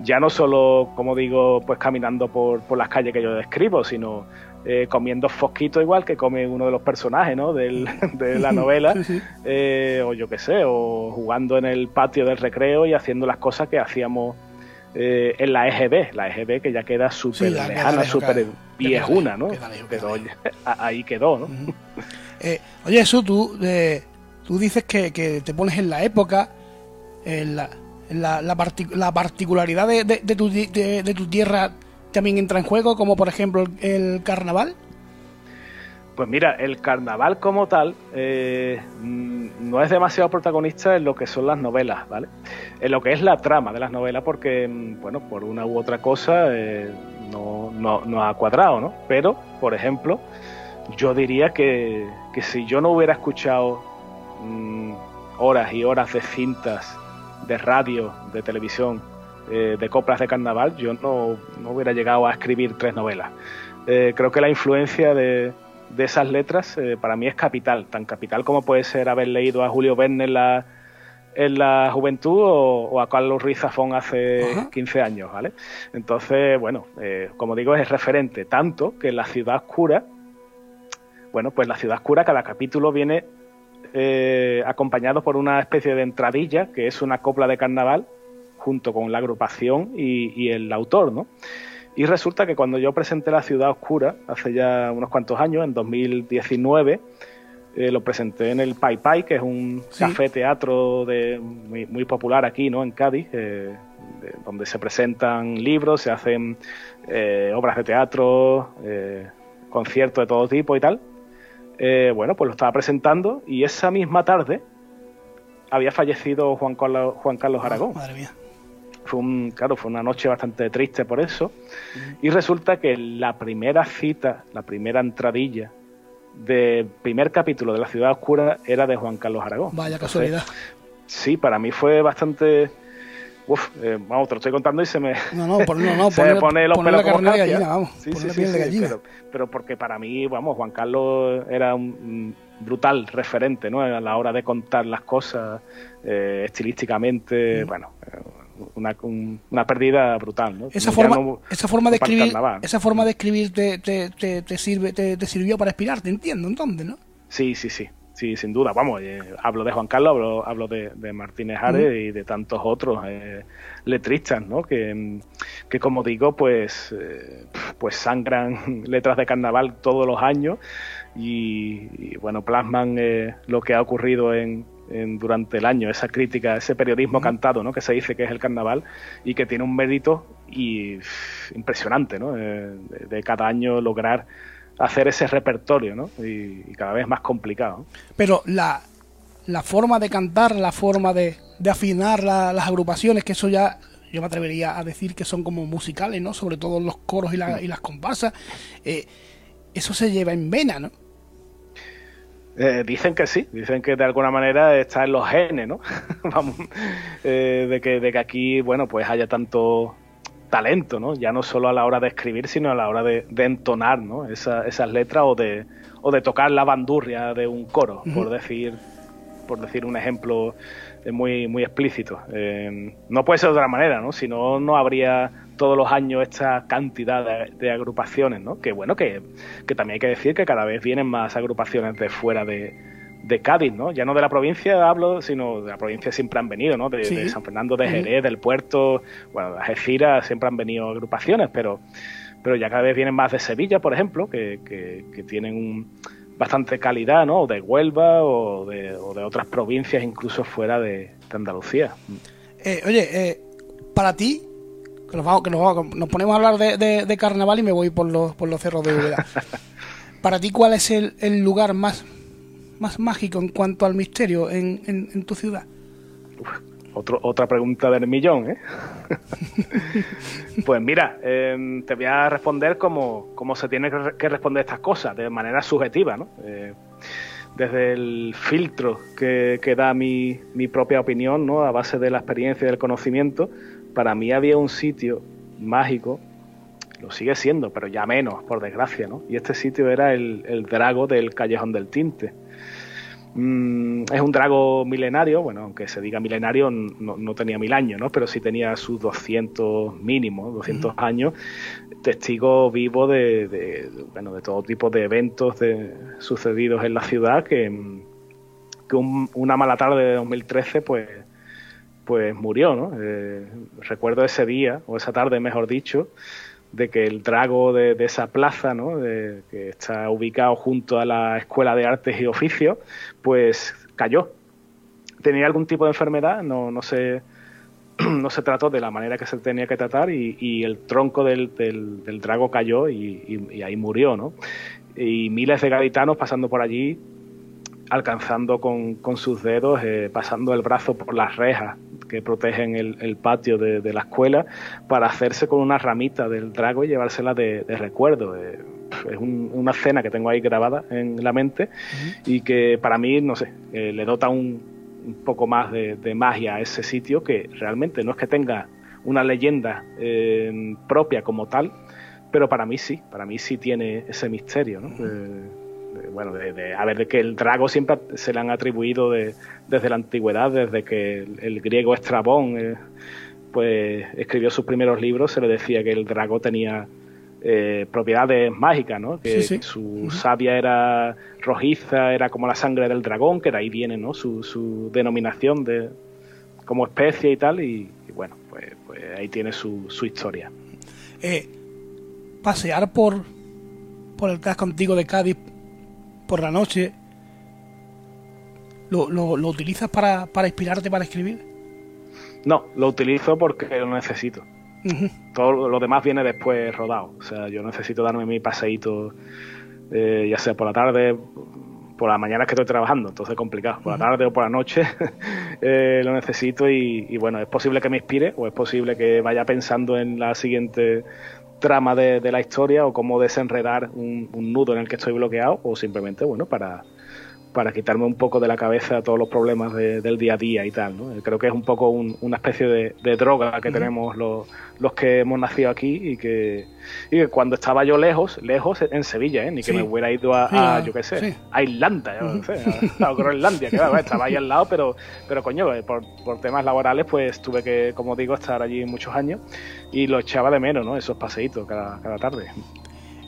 ya no solo, como digo, pues caminando por, por las calles que yo describo, sino eh, comiendo fosquito igual que come uno de los personajes ¿no? de la novela, eh, o yo qué sé, o jugando en el patio del recreo y haciendo las cosas que hacíamos eh, en la EGB, la EGB que ya queda súper lejana, súper viejuna, ¿no? Pero ahí quedó, ¿no? Eh, oye, eso tú, eh, tú dices que, te pones en la época, en la, la, la, particularidad de, de, tu, de, tu tierra también entra en juego, como por ejemplo el carnaval. Pues mira, el carnaval como tal eh, no es demasiado protagonista en lo que son las novelas, ¿vale? En lo que es la trama de las novelas, porque, mm, bueno, por una u otra cosa eh, no, no, ha cuadrado, ¿no? Pero, por ejemplo, yo diría que, si yo no hubiera escuchado mm, horas y horas de cintas de radio, de televisión, eh, de coplas de carnaval, yo no, no, hubiera llegado a escribir tres novelas. creo que la influencia de de esas letras eh, para mí es capital, tan capital como puede ser haber leído a Julio Verne en la, en la juventud o, a Carlos Ruiz Zafón hace 15 años, ¿vale? Entonces, bueno, eh, como digo, es referente tanto que en la ciudad oscura, bueno, pues la ciudad oscura, cada capítulo viene eh, acompañado por una especie de entradilla, que es una copla de carnaval, junto con la agrupación y, y el autor, ¿no? Y resulta que cuando yo presenté La Ciudad Oscura, hace ya unos cuantos años, en 2019, eh, lo presenté en el Pai Pai, que es un café teatro de, muy, popular aquí, ¿no? En Cádiz, eh, donde se presentan libros, se hacen eh, obras de teatro, conciertos de todo tipo y tal. bueno, pues lo estaba presentando y esa misma tarde había fallecido Juan Carlos, Juan Carlos ah, Aragón. madre mía fue un, claro, fue una noche bastante triste por eso. Y resulta que la primera cita, la primera entradilla del primer capítulo de La Ciudad Oscura era de Juan Carlos Aragón. Vaya casualidad. sí, para mí fue bastante Uf, eh, vamos, te lo estoy contando y se me. No, no, no, no se me pone los pelos como de gallina, vamos. Sí, sí, sí, pero, pero, porque para mí, vamos, Juan Carlos era un brutal referente, ¿no? A la hora de contar las cosas eh, estilísticamente, mm. bueno. Eh, una, una, pérdida brutal, ¿no? Esa forma, esa forma de escribir, esa forma de escribir te, te, te, sirve, te, sirvió para inspirarte, entiendo, entonces, ¿no? Sí, sí, sí. Sí, sin duda. Vamos, eh, hablo de Juan Carlos, hablo, hablo de, Martínez Ares y de tantos otros eh, letristas, ¿no? Que, que, como digo, pues, eh, pues sangran letras de carnaval todos los años y, bueno, plasman lo que ha ocurrido en, durante el año, esa crítica, ese periodismo cantado, ¿no? Que se dice que es el carnaval y que tiene un mérito y impresionante, ¿no? de cada año lograr hacer ese repertorio, ¿no? Y, cada vez más complicado. Pero la, la, forma de cantar, la forma de, de afinar las agrupaciones, que eso ya yo me atrevería a decir que son como musicales, ¿no? Sobre todo los coros y, la, y las comparsas. Eh, eso se lleva en vena, ¿no? Eh, dicen que sí, dicen que de alguna manera está en los genes, ¿no? Vamos, eh, de, que, de que aquí, bueno, pues haya tanto talento, ¿no? Ya no solo a la hora de escribir, sino a la hora de, entonar, ¿no? esas letras o de, o de tocar la bandurria de un coro, por decir por decir un ejemplo muy muy explícito. Eh, no puede ser de otra manera, ¿no? Si no, no habría todos los años esta cantidad de, agrupaciones, ¿no? Que bueno, que, que también hay que decir que cada vez vienen más agrupaciones de fuera de, de Cádiz, ¿no? Ya no de la provincia hablo, sino de la provincia siempre han venido, ¿no? De, San Fernando de Jerez, del puerto, bueno, de Algeciras siempre han venido agrupaciones, pero, pero ya cada vez vienen más de Sevilla, por ejemplo, que, que, tienen bastante calidad, ¿no? De Huelva o de, o de otras provincias, incluso fuera de, Andalucía. Eh, oye, eh, para ti, que nos, vamos, que nos, ponemos a hablar de, de, carnaval y me voy por los, por los cerros de Úbeda. para ti, ¿cuál es el, el lugar más más mágico en cuanto al misterio en, en, tu ciudad? Otra pregunta del millón, ¿eh? pues mira, em, te voy a responder como, como se tiene que responder estas cosas, de manera subjetiva, ¿no? Eh, desde el filtro que, que da mi, mi, propia opinión, ¿no? A base de la experiencia y del conocimiento, para mí había un sitio mágico, lo sigue siendo, pero ya menos, por desgracia, ¿no? Y este sitio era el, el Drago del Callejón del Tinte Mm, es un drago milenario, bueno, aunque se diga milenario, no, tenía mil años, ¿no? Pero sí tenía sus 200 mínimos, 200 años, testigo vivo de, bueno, de todo tipo de eventos sucedidos en la ciudad que, una mala tarde de 2013, pues pues murió, ¿no? Eh, recuerdo ese día, o esa tarde, mejor dicho, de que el drago de, esa plaza, ¿no? que está ubicado junto a la Escuela de Artes y Oficios, pues cayó. Tenía algún tipo de enfermedad, no, no, se, no se trató de la manera que se tenía que tratar y, el tronco del, del, drago cayó y, ahí murió. ¿no? Y miles de gaditanos pasando por allí alcanzando con, con sus dedos, eh, pasando el brazo por las rejas que protegen el, patio de, la escuela, para hacerse con una ramita del drago y llevársela de, recuerdo. Eh, es una escena que tengo ahí grabada en la mente y que para mí, no sé, eh, le dota un, un, poco más de, magia a ese sitio que realmente no es que tenga una leyenda propia como tal, pero para mí sí, para mí sí tiene ese misterio. ¿no? Bueno, de, a ver, de que el drago siempre se le han atribuido desde la antigüedad, desde que el, griego Estrabón eh, pues escribió sus primeros libros, se le decía que el drago tenía eh, propiedades mágicas, ¿no? Que su savia era rojiza, era como la sangre del dragón, que de ahí viene, ¿no? Su, denominación de como especie y tal, y, bueno, pues, pues, ahí tiene su, su historia. Eh, pasear por, por el casco antiguo de Cádiz por la noche, ¿lo, lo, utilizas para, para, inspirarte para escribir? No, lo utilizo porque lo necesito. Todo lo demás viene después rodado. O sea, yo necesito darme mi paseíto, eh, ya sea por la tarde, por la mañana es que estoy trabajando, entonces es complicado. Por la tarde o por la noche eh, lo necesito y, bueno, es posible que me inspire o es posible que vaya pensando en la siguiente trama de, la historia o cómo desenredar un, un, nudo en el que estoy bloqueado o simplemente, bueno, para, para quitarme un poco de la cabeza todos los problemas del día a día y tal. ¿no? Creo que es un poco una especie de, droga que tenemos los, los, que hemos nacido aquí y que, y cuando estaba yo lejos, lejos en Sevilla, ¿eh? ni que me hubiera ido a, yo qué sé, a Irlanda, yo sé, a, Groenlandia, que estaba ahí al lado, pero, pero coño, eh, por, por temas laborales pues tuve que, como digo, estar allí muchos años y lo echaba de menos, ¿no? Esos paseitos cada, cada tarde.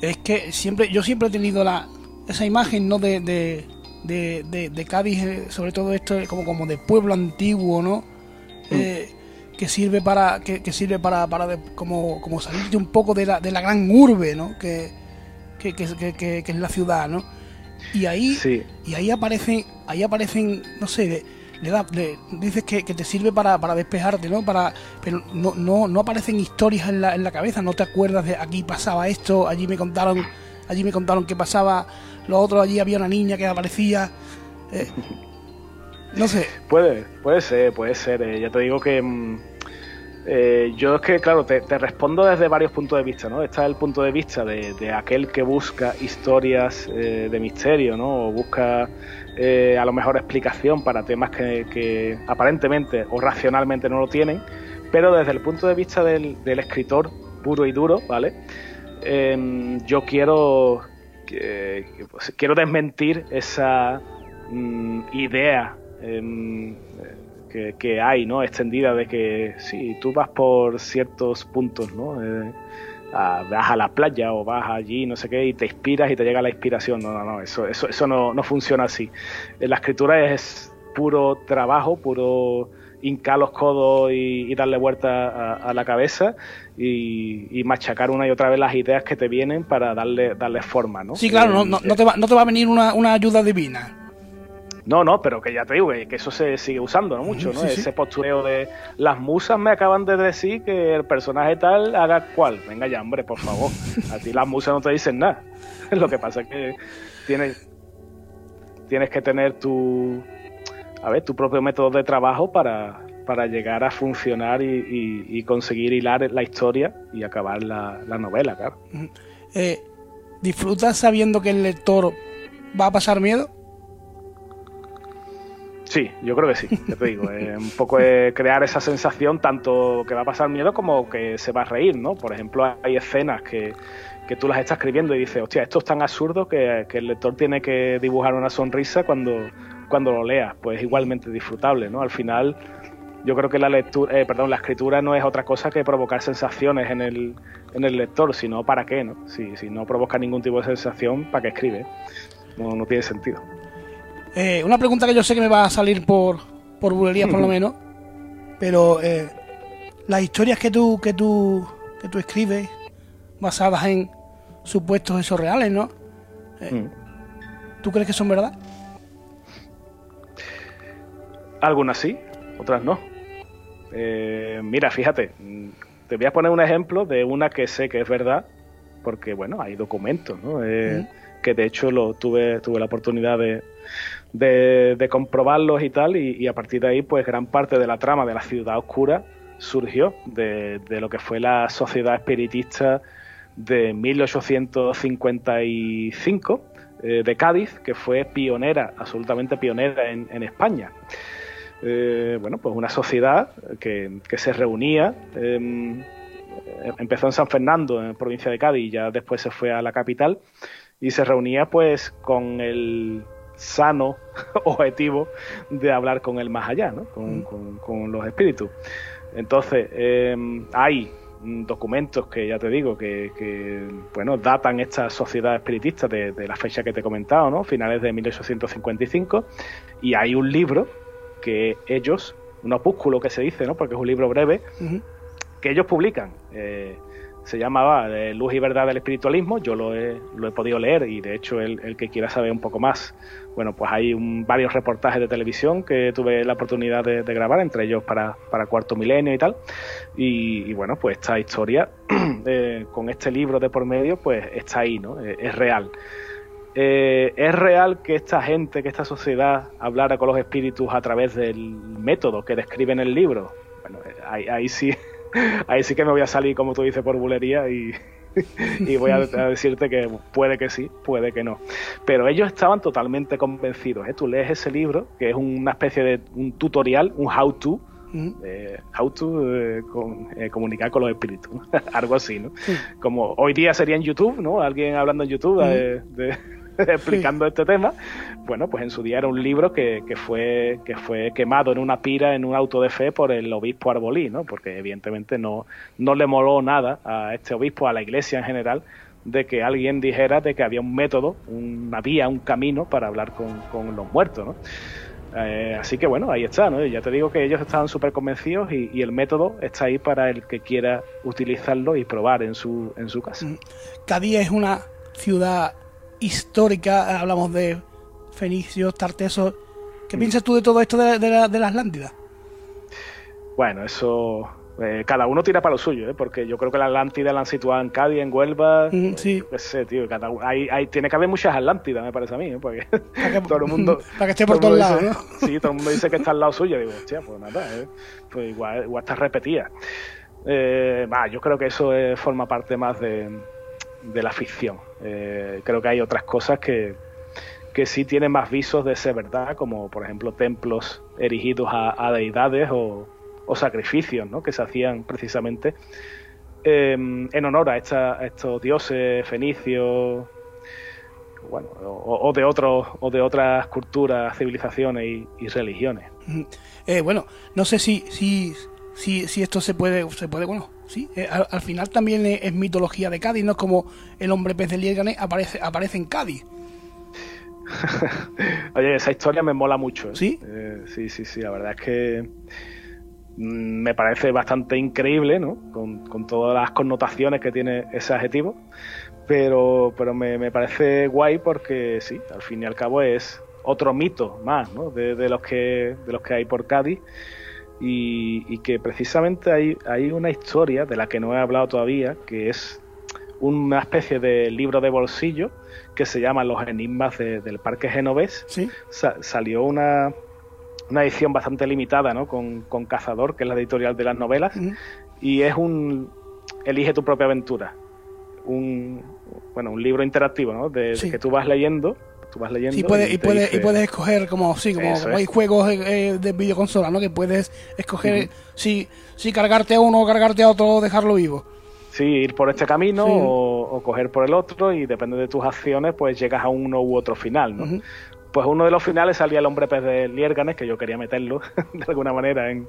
Es que siempre, yo siempre he tenido la, esa imagen, ¿no? de de, de, Cádiz, eh, sobre todo esto como, como de pueblo antiguo, ¿no? Mm. Eh, que sirve para que, sirve para, para como, como salirte un poco de la, de la gran urbe, ¿no? Que, que, que, es la ciudad, ¿no? Y ahí y ahí aparecen ahí aparecen no sé le, da, le dices que, te sirve para, para despejarte, ¿no? Para, pero no, no, no aparecen historias en la, en la cabeza, no te acuerdas de aquí pasaba esto, allí me contaron, allí me contaron que pasaba lo otro allí había una niña que aparecía. Eh, no sé. Puede, puede ser, puede ser. Eh, ya te digo que mm, eh, yo es que, claro, te, respondo desde varios puntos de vista, ¿no? Está el punto de vista de, aquel que busca historias de misterio, ¿no? O busca a lo mejor explicación para temas que, aparentemente o racionalmente no lo tienen, pero desde el punto de vista del, escritor puro y duro, ¿vale? Em, yo quiero pues, quiero desmentir esa mm, idea em, que, hay, ¿no? Extendida de que si tú vas por ciertos puntos, ¿no? Eh, vas a la playa o vas allí, no sé qué, y te inspiras y te llega la inspiración. No, no, no, eso, eso, eso no, no funciona así. La escritura es puro trabajo, puro hincar los codos y, darle vuelta a, la cabeza y, machacar una y otra vez las ideas que te vienen para darle, darle forma, ¿no? Sí, claro, no, no, te, va, no te va a venir una, una ayuda divina. No, no, pero que ya te digo que, eso se sigue usando, ¿no? Mucho, ¿no? Ese postureo de las musas me acaban de decir que el personaje tal haga cual. Venga ya, hombre, por favor. A ti las musas no te dicen nada. Lo que pasa es que tienes, tienes que tener tu, a ver, tu propio método de trabajo para, para llegar a funcionar y, conseguir hilar la historia y acabar la, novela, claro. Eh, ¿Disfrutas sabiendo que el lector va a pasar miedo? Sí, yo creo que sí, ya te digo. un poco es crear esa sensación tanto que va a pasar miedo como que se va a reír, ¿no? Por ejemplo, hay escenas que, que tú las estás escribiendo y dices, hostia, esto es tan absurdo que, que el lector tiene que dibujar una sonrisa cuando, cuando lo leas, pues igualmente disfrutable, ¿no? Al final, yo creo que la lectura, eh, perdón, la escritura no es otra cosa que provocar sensaciones en el, en el lector, sino para qué, ¿no? Si, si no provoca ningún tipo de sensación, ¿para qué escribe? No, no tiene sentido. Eh, una pregunta que yo sé que me va a salir por, por bulerías por lo menos, pero eh, las historias que tú, que tú, que tú escribes, basadas en supuestos hechos reales, ¿no? Mm. ¿Tú crees que son verdad? Algunas sí, otras no. Eh, mira, fíjate, te voy a poner un ejemplo de una que sé que es verdad, porque bueno, hay documentos, ¿no? Eh, que de hecho lo tuve, tuve la oportunidad de, de, comprobarlos y tal, y, a partir de ahí, pues gran parte de la trama de la ciudad oscura surgió de, de lo que fue la sociedad espiritista de 1855 eh, de Cádiz, que fue pionera, absolutamente pionera en España. Eh, bueno, pues una sociedad que, se reunía, em, empezó en San Fernando, en provincia de Cádiz, y ya después se fue a la capital, y se reunía pues con el sano objetivo de hablar con el más allá, ¿no? con, mm. los espíritus. Entonces, em, hay documentos que ya te digo que, bueno datan esta sociedad espiritista de, de, la fecha que te he comentado, ¿no? finales de 1855 y hay un libro que ellos, un opúsculo que se dice, ¿no? porque es un libro breve, que ellos publican. Eh, se llamaba eh, Luz y Verdad del Espiritualismo, yo lo he, lo he podido leer y de hecho el, que quiera saber un poco más, bueno, pues hay varios reportajes de televisión que tuve la oportunidad de, grabar, entre ellos para, para, Cuarto Milenio y tal, y, bueno, pues esta historia eh, con este libro de por medio, pues está ahí, ¿no? es real. Eh, ¿es real que esta gente, que esta sociedad hablara con los espíritus a través del método que describe en el libro? Bueno, ahí, ahí sí, ahí sí que me voy a salir, como tú dices, por bulería y, y voy a, decirte que puede que sí, puede que no. Pero ellos estaban totalmente convencidos. ¿eh? Tú lees ese libro, que es una especie de un tutorial, un how-to, eh, how to eh, comunicar con los espíritus, algo así, ¿no? Como hoy día sería en YouTube, ¿no? Alguien hablando en YouTube de, explicando este tema. Bueno, pues en su día era un libro que, que, fue, que fue quemado en una pira, en un auto de fe por el obispo Arbolí, ¿no? Porque evidentemente no, no le moló nada a este obispo, a la iglesia en general, de que alguien dijera de que había un método, una vía, un camino para hablar con, con los muertos, ¿no? Eh, así que bueno, ahí está, ¿no? Ya te digo que ellos estaban súper convencidos y, y, el método está ahí para el que quiera utilizarlo y probar en su, en su casa. Cádiz es una ciudad histórica, hablamos de fenicios, tartesos. ¿Qué mm. piensas tú de todo esto de, la, de la Atlántida? Bueno, eso eh, cada uno tira para lo suyo, ¿eh? porque yo creo que la Atlántida la han situado en Cádiz, en Huelva. Mm, sí. Yo sé, tío. Cada, hay, hay, tiene que haber muchas Atlántidas, me parece a mí, ¿eh? porque todo el mundo. Para que esté por todos lados, ¿no? Sí, todo el mundo dice que está al lado suyo. Digo, hostia, pues nada, ¿eh? pues igual, igual está repetida. Yo creo que eso forma parte más de, de la ficción. Eh, creo que hay otras cosas que, que sí tienen más visos de ser verdad, como por ejemplo templos erigidos a, deidades o, sacrificios ¿no? que se hacían precisamente em, en honor a, estos dioses fenicios bueno, o, de otros o de otras culturas, civilizaciones y, religiones. Eh, bueno, no sé si, si, si, si esto se puede, se puede, bueno, sí, eh, al, final también es, mitología de Cádiz, no es como el hombre pez de Liérganes aparece, aparece en Cádiz. Oye, esa historia me mola mucho. ¿eh? ¿Sí? Eh, sí, sí, sí, la verdad es que mm, me parece bastante increíble, ¿no? Con, todas las connotaciones que tiene ese adjetivo, pero, pero me, parece guay porque sí, al fin y al cabo es otro mito más, ¿no? De, de los que de los que hay por Cádiz y, que precisamente hay, hay una historia de la que no he hablado todavía, que es una especie de libro de bolsillo que se llama Los Enigmas del Parque Genovés. ¿Sí? salió una, una edición bastante limitada ¿no? con, con Cazador, que es la editorial de las novelas, y es un Elige tu propia aventura. Un, bueno, un libro interactivo, ¿no? De, que tú vas leyendo tú vas leyendo. y, puedes, y, puedes, y puedes escoger, como, sí, como, hay juegos eh, de videoconsola, ¿no? Que puedes escoger si, si cargarte a uno o cargarte a otro o dejarlo vivo. Sí, ir por este camino o, coger por el otro y depende de tus acciones, pues llegas a uno u otro final, ¿no? Pues uno de los finales salía el hombre pez de Liérganes, que yo quería meterlo de alguna manera en,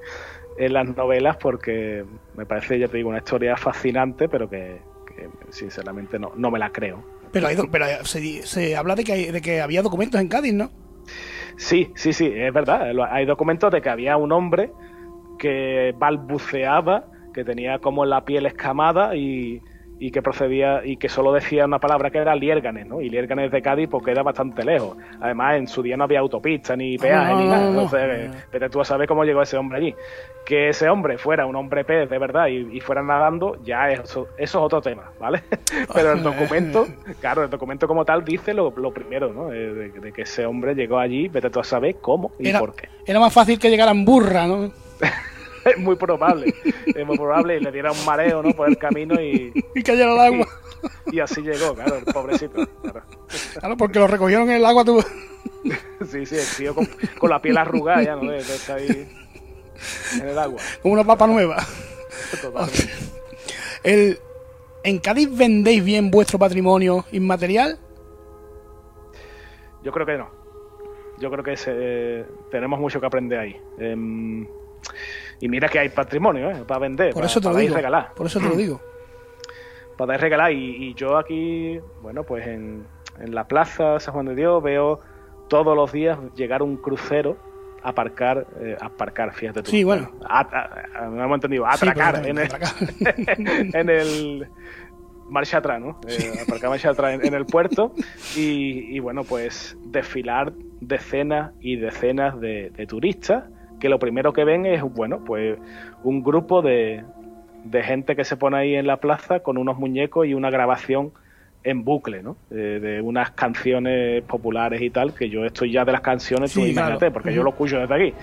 en las novelas porque me parece, ya te digo, una historia fascinante, pero que, sinceramente no, no me la creo. Pero, pero se, se, habla de que, de que había documentos en Cádiz, ¿no? Sí, sí, sí, es verdad. Hay documentos de que había un hombre que balbuceaba, que tenía como la piel escamada y, y que procedía y que solo decía una palabra que era Liérganes, ¿no? Y Liérganes de Cádiz porque era bastante lejos. Además, en su día no había autopista ni peaje ni nada. Entonces, pero tú sabes cómo llegó ese hombre allí. Que ese hombre fuera un hombre pez de verdad y, fuera nadando, ya eso, eso es otro tema, ¿vale? pero el documento, claro, el documento como tal dice lo, primero, ¿no? De, que ese hombre llegó allí, vete tú a saber cómo y por qué. Era más fácil que llegaran burra, ¿no? es muy probable. Es muy probable. Y le diera un mareo, ¿no? Por el camino y. Y cayera al agua. Y, así llegó, claro, el pobrecito. Claro, porque lo recogieron en el agua tú. sí, sí, el tío con, la piel arrugada ya, ¿no? De, estar ahí en el agua. Como una papa nueva. El, ¿En Cádiz vendéis bien vuestro patrimonio inmaterial? Yo creo que no. Yo creo que se, tenemos mucho que aprender ahí. Eh, y mira que hay patrimonio ¿eh? para vender, por eso te lo digo. regalar. Por eso te lo digo. Para regalar. Y, yo aquí, bueno, pues en, en la plaza San Juan de Dios veo todos los días llegar un crucero a aparcar, eh, aparcar, fíjate tú. Sí, bueno. no hemos entendido, atracar, en, el, en el marcha atrás, ¿no? Eh, aparcar marcha atrás en, el puerto y, y, bueno, pues desfilar decenas y decenas de, de turistas que lo primero que ven es, bueno, pues un grupo de, de gente que se pone ahí en la plaza con unos muñecos y una grabación en bucle, ¿no? de unas canciones populares y tal, que yo estoy ya de las canciones, tú imagínate, porque yo lo escucho desde aquí.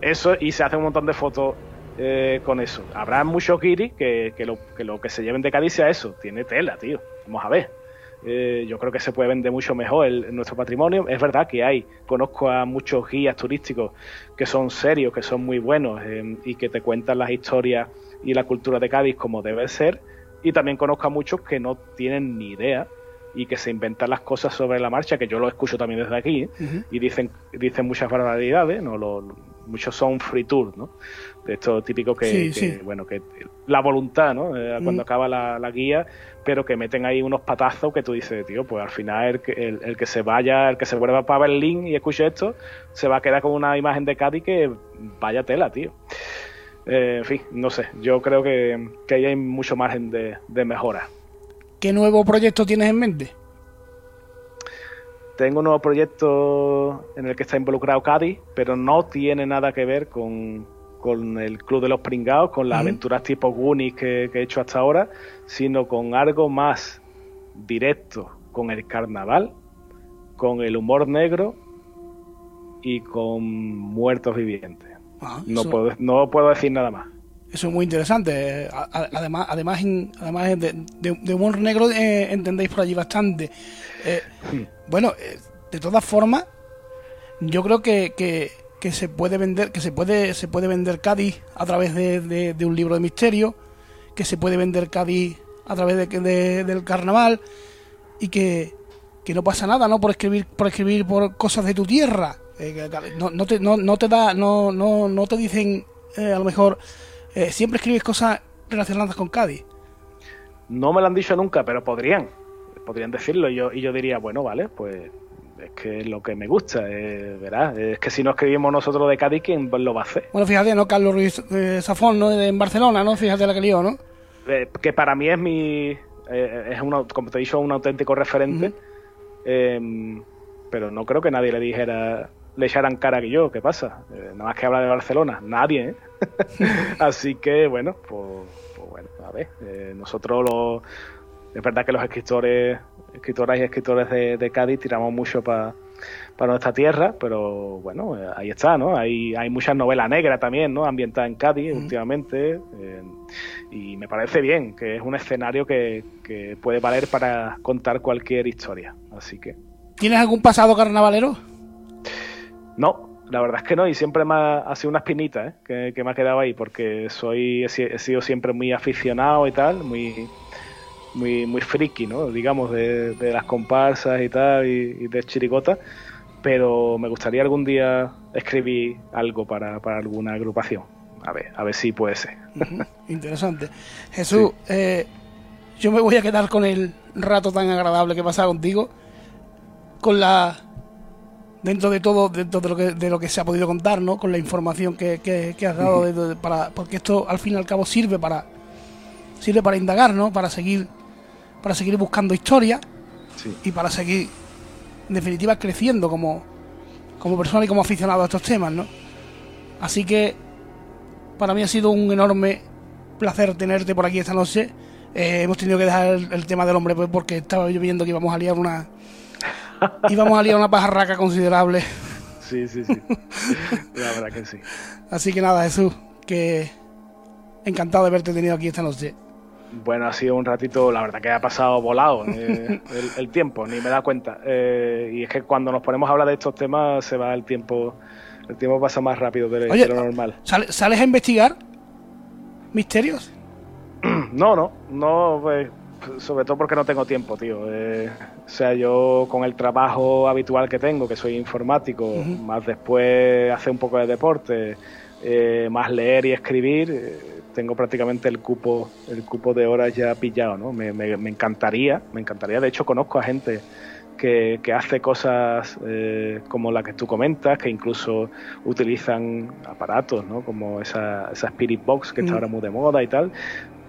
Eso, y se hace un montón de fotos eh, con eso. Habrá muchos guiris que, que, lo, que lo que se lleven de Cádiz sea eso, tiene tela, tío. Vamos a ver. Eh, yo creo que se puede vender mucho mejor el, nuestro patrimonio. Es verdad que hay, conozco a muchos guías turísticos que son serios, que son muy buenos eh, y que te cuentan las historias y la cultura de Cádiz como debe ser. Y también conozco a muchos que no tienen ni idea y que se inventan las cosas sobre la marcha, que yo lo escucho también desde aquí, y dicen, dicen muchas barbaridades, ¿no? Lo, muchos son free tour, ¿no? De esto típico que, bueno, que la voluntad, ¿no? Eh, cuando acaba la, guía, pero que meten ahí unos patazos que tú dices, tío, pues al final el, el, que se vaya, el que se vuelva para Berlín y escuche esto, se va a quedar con una imagen de Cádiz que vaya tela, tío. Eh, en fin, no sé, yo creo que, que ahí hay mucho margen de, de mejora. ¿Qué nuevo proyecto tienes en mente? Tengo un nuevo proyecto en el que está involucrado Cádiz, pero no tiene nada que ver con, el Club de los Pringados, con las aventuras tipo Goonies que, he hecho hasta ahora, sino con algo más directo con el carnaval, con el humor negro y con muertos vivientes. Ah, no, puedo, no puedo decir nada más. Eso es muy interesante. Además, además, además de, humor negro eh, entendéis por allí bastante. Eh, bueno, eh, de todas formas, yo creo que, que, se puede vender, que se puede, se puede vender Cádiz a través de, un libro de misterio, que se puede vender Cádiz a través de, del carnaval y que, no pasa nada, ¿no? Por escribir, por escribir por cosas de tu tierra. Eh, no, no, te, no, no, te da, no, no, no te dicen a lo mejor siempre escribes cosas relacionadas con Cádiz. No me lo han dicho nunca, pero podrían podrían decirlo y yo, y yo diría, bueno, vale, pues es que es lo que me gusta, eh, ¿verdad? Es que si no escribimos nosotros de Cádiz, ¿quién lo va a hacer? Bueno, fíjate, ¿no? Carlos Ruiz eh, Zafón, ¿no? En Barcelona, ¿no? Fíjate la que lió, ¿no? Eh, que para mí es mi... Eh, es, uno, como te he dicho, un auténtico referente, em, pero no creo que nadie le dijera le echaran cara que yo, ¿qué pasa? nada más que habla de Barcelona, nadie, ¿eh? Así que, bueno, pues, pues bueno, a ver, nosotros los es verdad que los escritores, escritoras y escritores de, Cádiz tiramos mucho para nuestra tierra, pero bueno, eh, ahí está, ¿no? Hay, hay muchas novelas negras también, ¿no? Ambientadas en Cádiz últimamente. Eh, y me parece bien, que es un escenario que, puede valer para contar cualquier historia. Así que. ¿Tienes algún pasado carnavalero? No, la verdad es que no, y siempre me ha, sido una espinita ¿eh? que, me ha quedado ahí, porque soy he, sido siempre muy aficionado y tal, muy muy, muy friki, ¿no? Digamos, de, las comparsas y tal, y, de chirigota, pero me gustaría algún día escribir algo para, alguna agrupación. A ver, a ver si puede ser. Interesante. Jesús, eh, yo me voy a quedar con el rato tan agradable que he pasado contigo, con la dentro de todo, dentro de lo que, de lo que se ha podido contar, ¿no? Con la información que, que, has dado, para, porque esto al fin y al cabo sirve para sirve para indagar, ¿no? Para seguir para seguir buscando historia y para seguir, en definitiva, creciendo como, como persona y como aficionado a estos temas, ¿no? Así que para mí ha sido un enorme placer tenerte por aquí esta noche. Eh, hemos tenido que dejar el, tema del hombre pues porque estaba yo viendo que íbamos a liar una íbamos a liar una pajarraca considerable. Sí, sí, sí. La verdad que sí. Así que nada, Jesús, que encantado de haberte tenido aquí esta noche. Bueno, ha sido un ratito, la verdad que ha pasado volado eh, el, tiempo, ni me da cuenta. Eh, y es que cuando nos ponemos a hablar de estos temas se va el tiempo, el tiempo pasa más rápido de, lo normal. ¿Sales a investigar misterios? No, no, no, pues, sobre todo porque no tengo tiempo, tío. Eh, o sea, yo con el trabajo habitual que tengo, que soy informático, más después hacer un poco de deporte, más leer y escribir tengo prácticamente el cupo, el cupo de horas ya pillado, ¿no? Me, me, encantaría, me encantaría. De hecho, conozco a gente que, que hace cosas eh, como la que tú comentas, que incluso utilizan aparatos, ¿no? Como esa, esa Spirit Box que está mm. ahora muy de moda y tal,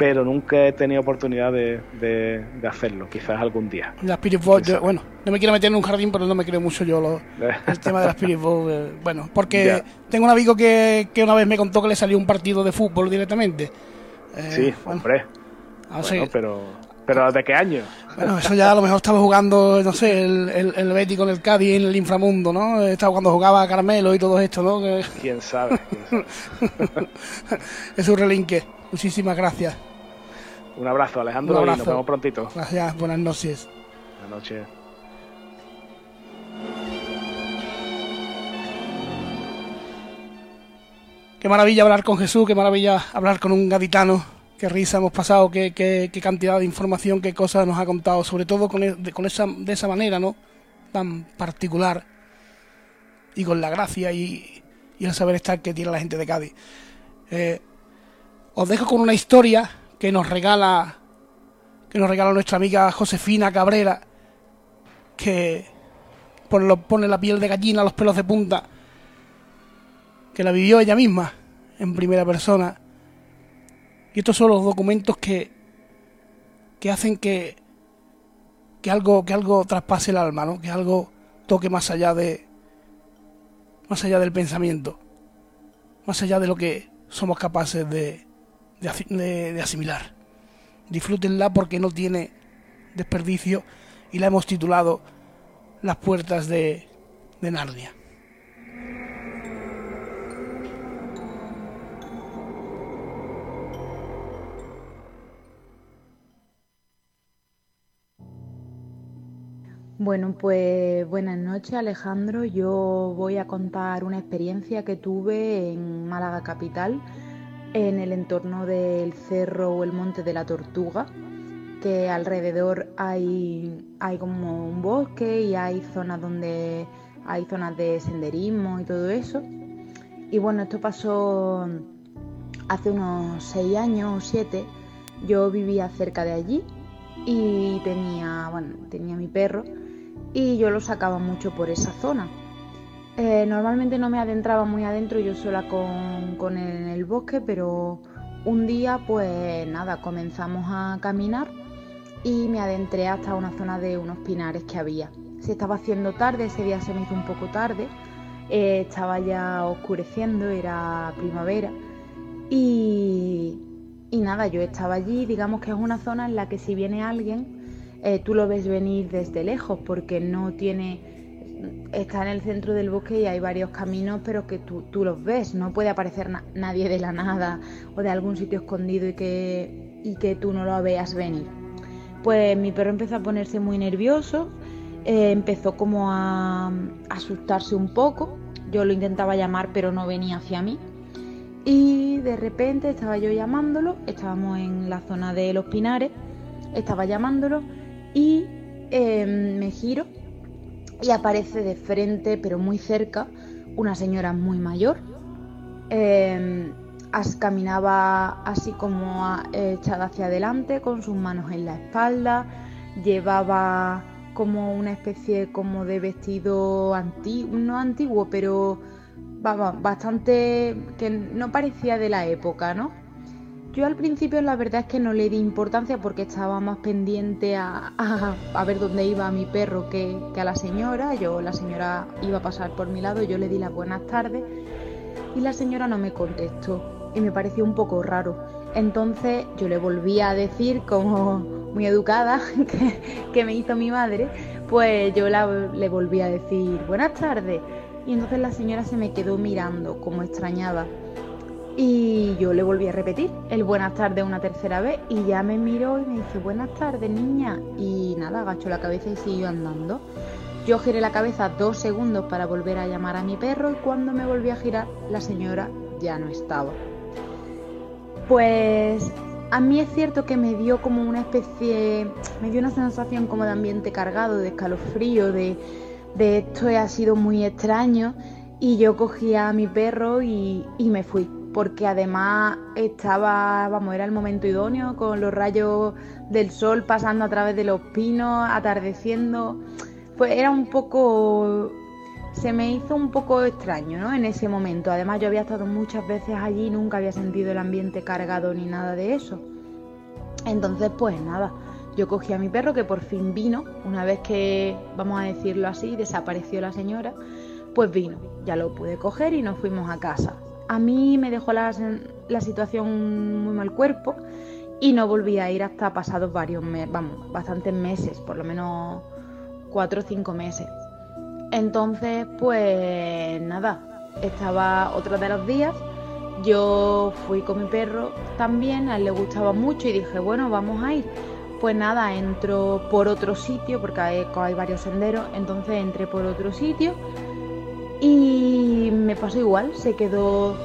pero nunca he tenido oportunidad de, de, hacerlo, quizás algún día. La Spirit Box, bueno, no me quiero meter en un jardín, pero no me creo mucho yo lo, el tema de la Spirit Box, eh, bueno, porque tengo un amigo que, que, una vez me contó que le salió un partido de fútbol directamente. Eh, sí, hombre. Así, pero... ¿Pero de qué año? Bueno, eso ya a lo mejor estaba jugando, no sé, el, el, el Betty con el Cádiz en el inframundo, ¿no? Estaba cuando jugaba Carmelo y todo esto, ¿no? ¿Quién sabe? es un relinque. Muchísimas gracias. Un abrazo, Alejandro, y nos vemos prontito. Gracias, buenas noches. Buenas noches. Qué maravilla hablar con Jesús, qué maravilla hablar con un gaditano qué risa hemos pasado, qué, qué, cantidad de información, qué cosas nos ha contado, sobre todo con, e, con esa, de esa manera, ¿no? Tan particular y con la gracia y, y el saber estar que tiene la gente de Cádiz. Eh, os dejo con una historia que nos regala que nos regala nuestra amiga Josefina Cabrera, que pone la piel de gallina, los pelos de punta, que la vivió ella misma en primera persona y estos son los documentos que, que hacen que, que, algo, que algo traspase el alma, ¿no? que algo toque más allá de más allá del pensamiento, más allá de lo que somos capaces de, de, asimilar. Disfrútenla porque no tiene desperdicio y la hemos titulado Las puertas de, de Narnia. Bueno, pues buenas noches Alejandro. Yo voy a contar una experiencia que tuve en Málaga Capital, en el entorno del cerro o el monte de la Tortuga, que alrededor hay, hay como un bosque y hay zonas donde hay zonas de senderismo y todo eso. Y bueno, esto pasó hace unos seis años o siete. Yo vivía cerca de allí y tenía, bueno, tenía mi perro y yo lo sacaba mucho por esa zona. Eh, normalmente no me adentraba muy adentro yo sola con, con el bosque, pero un día pues nada, comenzamos a caminar y me adentré hasta una zona de unos pinares que había. Se estaba haciendo tarde, ese día se me hizo un poco tarde, eh, estaba ya oscureciendo, era primavera y, y nada, yo estaba allí, digamos que es una zona en la que si viene alguien eh, tú lo ves venir desde lejos porque no tiene, está en el centro del bosque y hay varios caminos, pero que tú, los ves, no puede aparecer nadie de la nada o de algún sitio escondido y que, y que tú no lo veas venir. Pues mi perro empezó a ponerse muy nervioso, eh, empezó como a, asustarse un poco, yo lo intentaba llamar pero no venía hacia mí. Y de repente estaba yo llamándolo, estábamos en la zona de los pinares, estaba llamándolo y em, me giro y aparece de frente, pero muy cerca, una señora muy mayor. Eh, caminaba así como echada hacia adelante, con sus manos en la espalda, llevaba como una especie como de vestido no antiguo, pero bastante que no parecía de la época, ¿no? Yo al principio la verdad es que no le di importancia porque estaba más pendiente a, ver dónde iba mi perro que, a la señora. Yo, la señora iba a pasar por mi lado, yo le di las buenas tardes y la señora no me contestó y me pareció un poco raro. Entonces yo le volví a decir como muy educada que, que me hizo mi madre, pues yo le volví a decir buenas tardes y entonces la señora se me quedó mirando como extrañada y yo le volví a repetir el buenas tardes una tercera vez y ya me miró y me dice buenas tardes niña y nada, agachó la cabeza y siguió andando. Yo giré la cabeza dos segundos para volver a llamar a mi perro y cuando me volví a girar la señora ya no estaba. Pues a mí es cierto que me dio como una especie, me dio una sensación como de ambiente cargado, de escalofrío, de, de esto ha sido muy extraño y yo cogí a mi perro y, y me fui porque además estaba, vamos, era el momento idóneo con los rayos del sol pasando a través de los pinos, atardeciendo. Pues era un poco, se me hizo un poco extraño, ¿no? En ese momento. Además yo había estado muchas veces allí, nunca había sentido el ambiente cargado ni nada de eso. Entonces, pues nada, yo cogí a mi perro que por fin vino, una vez que, vamos a decirlo así, desapareció la señora, pues vino, ya lo pude coger y nos fuimos a casa. A mí me dejó la, situación muy mal cuerpo y no volví a ir hasta pasados varios meses, vamos, bastantes meses, por lo menos cuatro o cinco meses. Entonces, pues nada, estaba otro de los días, yo fui con mi perro también, a él le gustaba mucho y dije, bueno, vamos a ir. Pues nada, entro por otro sitio, porque hay, hay varios senderos, entonces entré por otro sitio y me pasó igual, se quedó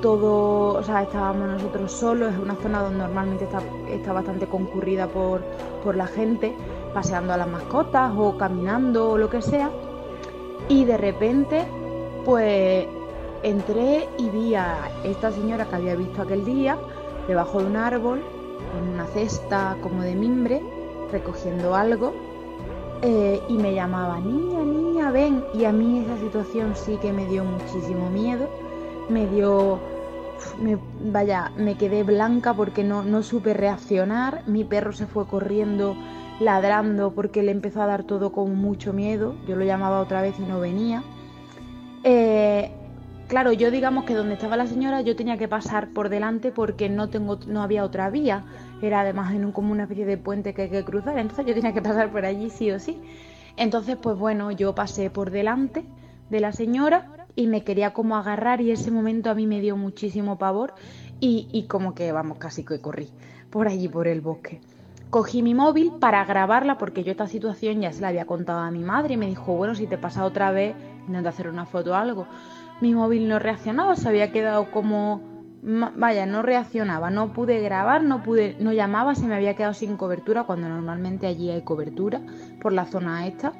todo, o sea, estábamos nosotros solos, es una zona donde normalmente está, está bastante concurrida por, por la gente, paseando a las mascotas o caminando o lo que sea. Y de repente, pues entré y vi a esta señora que había visto aquel día debajo de un árbol, con una cesta como de mimbre, recogiendo algo eh, y me llamaba, niña, niña, ven. Y a mí esa situación sí que me dio muchísimo miedo, me dio, vaya, me quedé blanca porque no, no supe reaccionar, mi perro se fue corriendo ladrando porque le empezó a dar todo con mucho miedo, yo lo llamaba otra vez y no venía. Eh, claro, yo digamos que donde estaba la señora yo tenía que pasar por delante porque no, tengo, no había otra vía era además en un, como una especie de puente que hay que cruzar, entonces yo tenía que pasar por allí sí o sí. Entonces, pues bueno, yo pasé por delante de la señora y me quería como agarrar y ese momento a mí me dio muchísimo pavor y, y como que, vamos, casi que corrí por allí, por el bosque. Cogí mi móvil para grabarla porque yo esta situación ya se la había contado a mi madre y me dijo, bueno, si te pasa otra vez, intenta hacer una foto o algo. Mi móvil no reaccionaba, se había quedado como vaya, no reaccionaba, no pude grabar, no pude, no llamaba, se me había quedado sin cobertura cuando normalmente allí hay cobertura por la zona esta,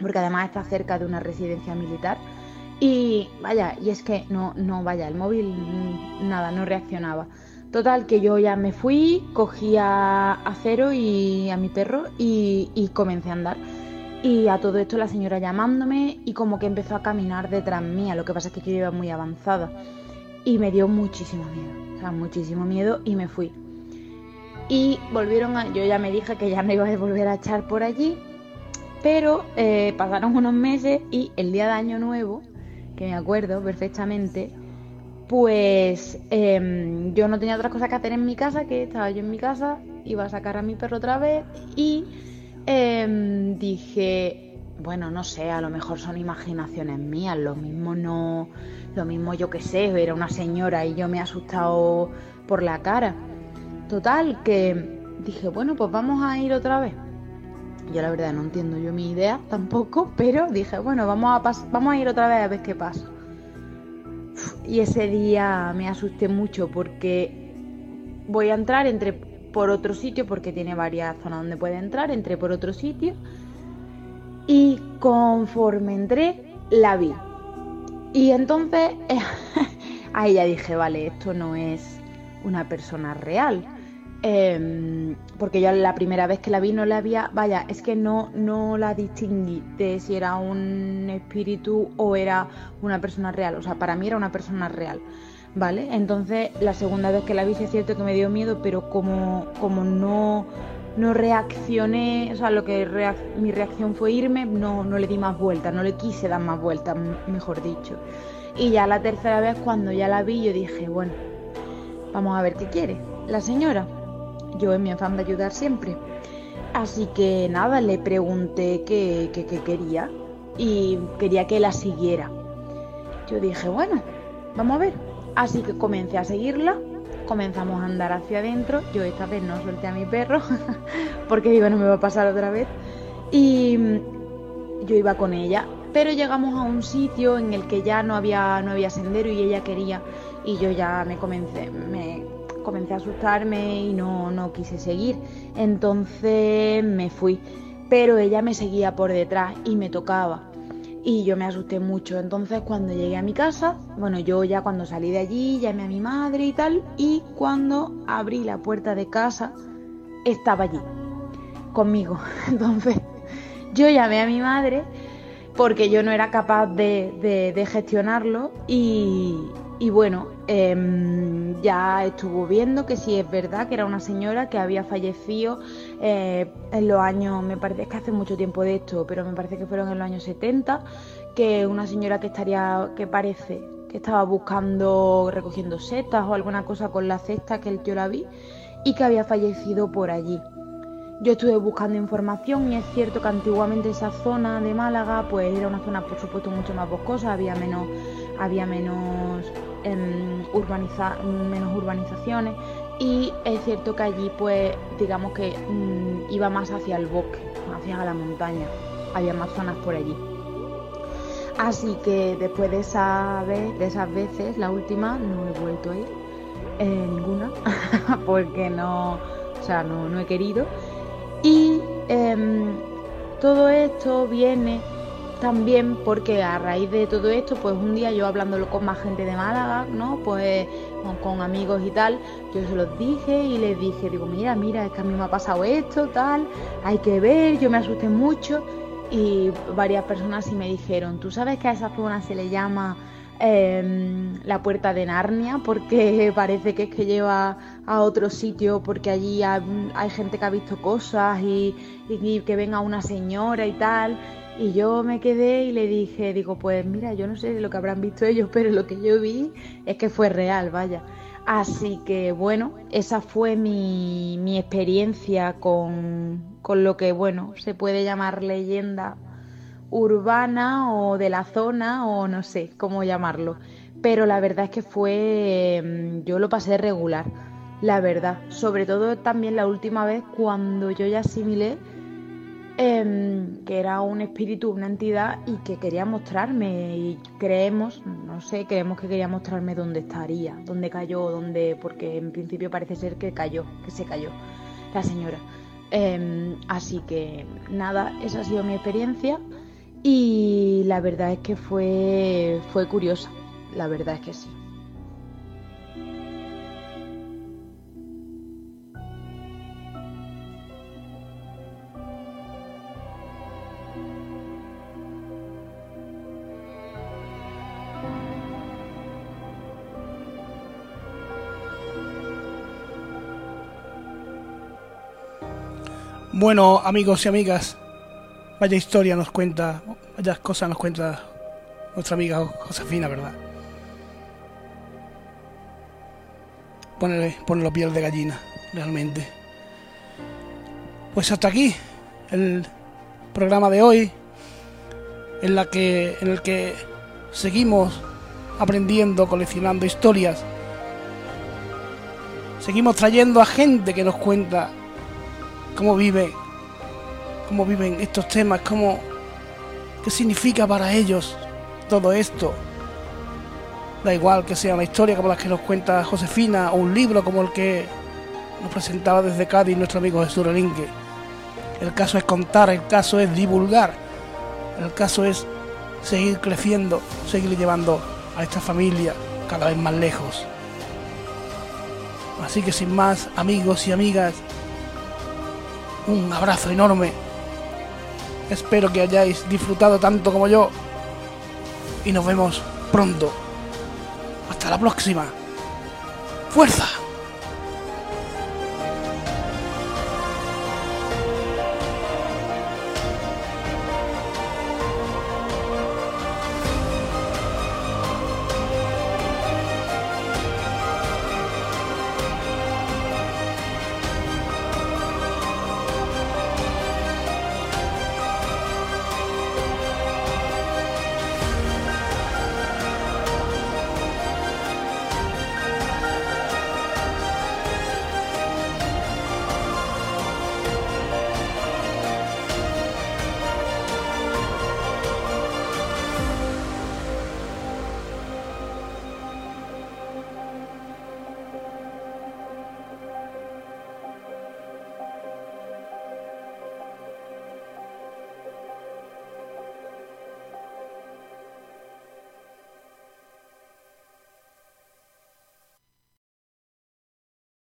porque además está cerca de una residencia militar. Y vaya, y es que no, no, vaya, el móvil nada, no reaccionaba. Total, que yo ya me fui, cogí a, Cero y a mi perro y, y comencé a andar. Y a todo esto la señora llamándome y como que empezó a caminar detrás mía, lo que pasa es que yo iba muy avanzada y me dio muchísimo miedo, o sea, muchísimo miedo y me fui. Y volvieron a, yo ya me dije que ya no iba a volver a echar por allí, pero eh, pasaron unos meses y el día de Año Nuevo, que me acuerdo perfectamente, pues em, yo no tenía otra cosa que hacer en mi casa, que estaba yo en mi casa, iba a sacar a mi perro otra vez y em, dije, bueno, no sé, a lo mejor son imaginaciones mías, lo mismo no lo mismo yo que sé, era una señora y yo me he asustado por la cara. Total, que dije, bueno, pues vamos a ir otra vez. Yo la verdad no entiendo yo mi idea tampoco, pero dije, bueno, vamos a, vamos a ir otra vez a ver qué pasa. Y ese día me asusté mucho porque voy a entrar entre por otro sitio porque tiene varias zonas donde puede entrar, entré por otro sitio y conforme entré la vi. Y entonces ahí ya dije, vale, esto no es una persona real. Em, porque yo la primera vez que la vi no la había, vaya, es que no, no la distinguí de si era un espíritu o era una persona real. O sea, para mí era una persona real. ¿Vale? Entonces la segunda vez que la vi es cierto que me dio miedo, pero como, como no, no reaccioné, o sea, lo que mi reacción fue irme, no, no le di más vueltas, no le quise dar más vueltas, mejor dicho. Y ya la tercera vez, cuando ya la vi, yo dije, bueno, vamos a ver qué quiere la señora. Yo en mi afán de ayudar siempre. Así que nada, le pregunté qué, qué, qué quería y quería que la siguiera. Yo dije, bueno, vamos a ver. Así que comencé a seguirla comenzamos a andar hacia adentro. Yo esta vez no solté a mi perro porque digo, no me va a pasar otra vez. Y mm, yo iba con ella, pero llegamos a un sitio en el que ya no había, no había sendero y ella quería y yo ya me comencé, me comencé a asustarme y no, no quise seguir. Entonces me fui, pero ella me seguía por detrás y me tocaba y yo me asusté mucho. Entonces cuando llegué a mi casa, bueno, yo ya cuando salí de allí llamé a mi madre y tal, y cuando abrí la puerta de casa, estaba allí, conmigo. Entonces yo llamé a mi madre porque yo no era capaz de, de gestionarlo y, y bueno, em, ya estuvo viendo que sí es verdad que era una señora que había fallecido eh, en los años, me parece que hace mucho tiempo de esto, pero me parece que fueron en los años 70, que una señora que estaría, que parece que estaba buscando, recogiendo setas o alguna cosa con la cesta que yo la vi y que había fallecido por allí. Yo estuve buscando información y es cierto que antiguamente esa zona de Málaga pues era una zona por supuesto mucho más boscosa, había menos, había menos, em, menos urbanizaciones y es cierto que allí pues digamos que mm, iba más hacia el bosque, hacia la montaña, había más zonas por allí. Así que después de, esa vez, de esas veces, la última, no he vuelto a ir, eh, ninguna, porque no, o sea, no, he querido. Y em, todo esto viene también porque a raíz de todo esto, pues un día yo hablándolo con más gente de Málaga, ¿no? Pues con, amigos y tal, yo se los dije y les dije, digo, mira, mira, es que a mí me ha pasado esto, tal, hay que ver, yo me asusté mucho y varias personas sí me dijeron, ¿tú sabes que a esa zona se le llama em, la puerta de Narnia? Porque parece que es que lleva a otro sitio, porque allí hay, gente que ha visto cosas y, y, que venga una señora y tal. Y yo me quedé y le dije, digo, pues mira, yo no sé lo que habrán visto ellos, pero lo que yo vi es que fue real, vaya. Así que bueno, esa fue mi, experiencia con, con, lo que, bueno, se puede llamar leyenda urbana o de la zona o no sé cómo llamarlo. Pero la verdad es que fue, mm, yo lo pasé regular, la verdad. Sobre todo también la última vez cuando yo ya asimilé Em, que era un espíritu, una entidad y que quería mostrarme y creemos, no sé, creemos que quería mostrarme dónde estaría, dónde cayó, dónde, porque en principio parece ser que cayó, que se cayó la señora. Em, así que nada, esa ha sido mi experiencia y la verdad es que fue, fue curiosa, la verdad es que sí. Bueno, amigos y amigas, vaya historia nos cuenta, vaya cosas nos cuenta nuestra amiga Josefina, ¿verdad? Pone la piel de gallina, realmente. Pues hasta aquí el programa de hoy, en, la que, en el que seguimos aprendiendo, coleccionando historias. Seguimos trayendo a gente que nos cuenta cómo vive, cómo viven estos temas, cómo, qué significa para ellos todo esto. Da igual que sea una historia como la que nos cuenta Josefina o un libro como el que nos presentaba desde Cádiz nuestro amigo Jesús Relinque. El caso es contar, el caso es divulgar, el caso es seguir creciendo, seguir llevando a esta familia cada vez más lejos. Así que sin más, amigos y amigas, un abrazo enorme. Espero que hayáis disfrutado tanto como yo. Y nos vemos pronto. Hasta la próxima. ¡Fuerza!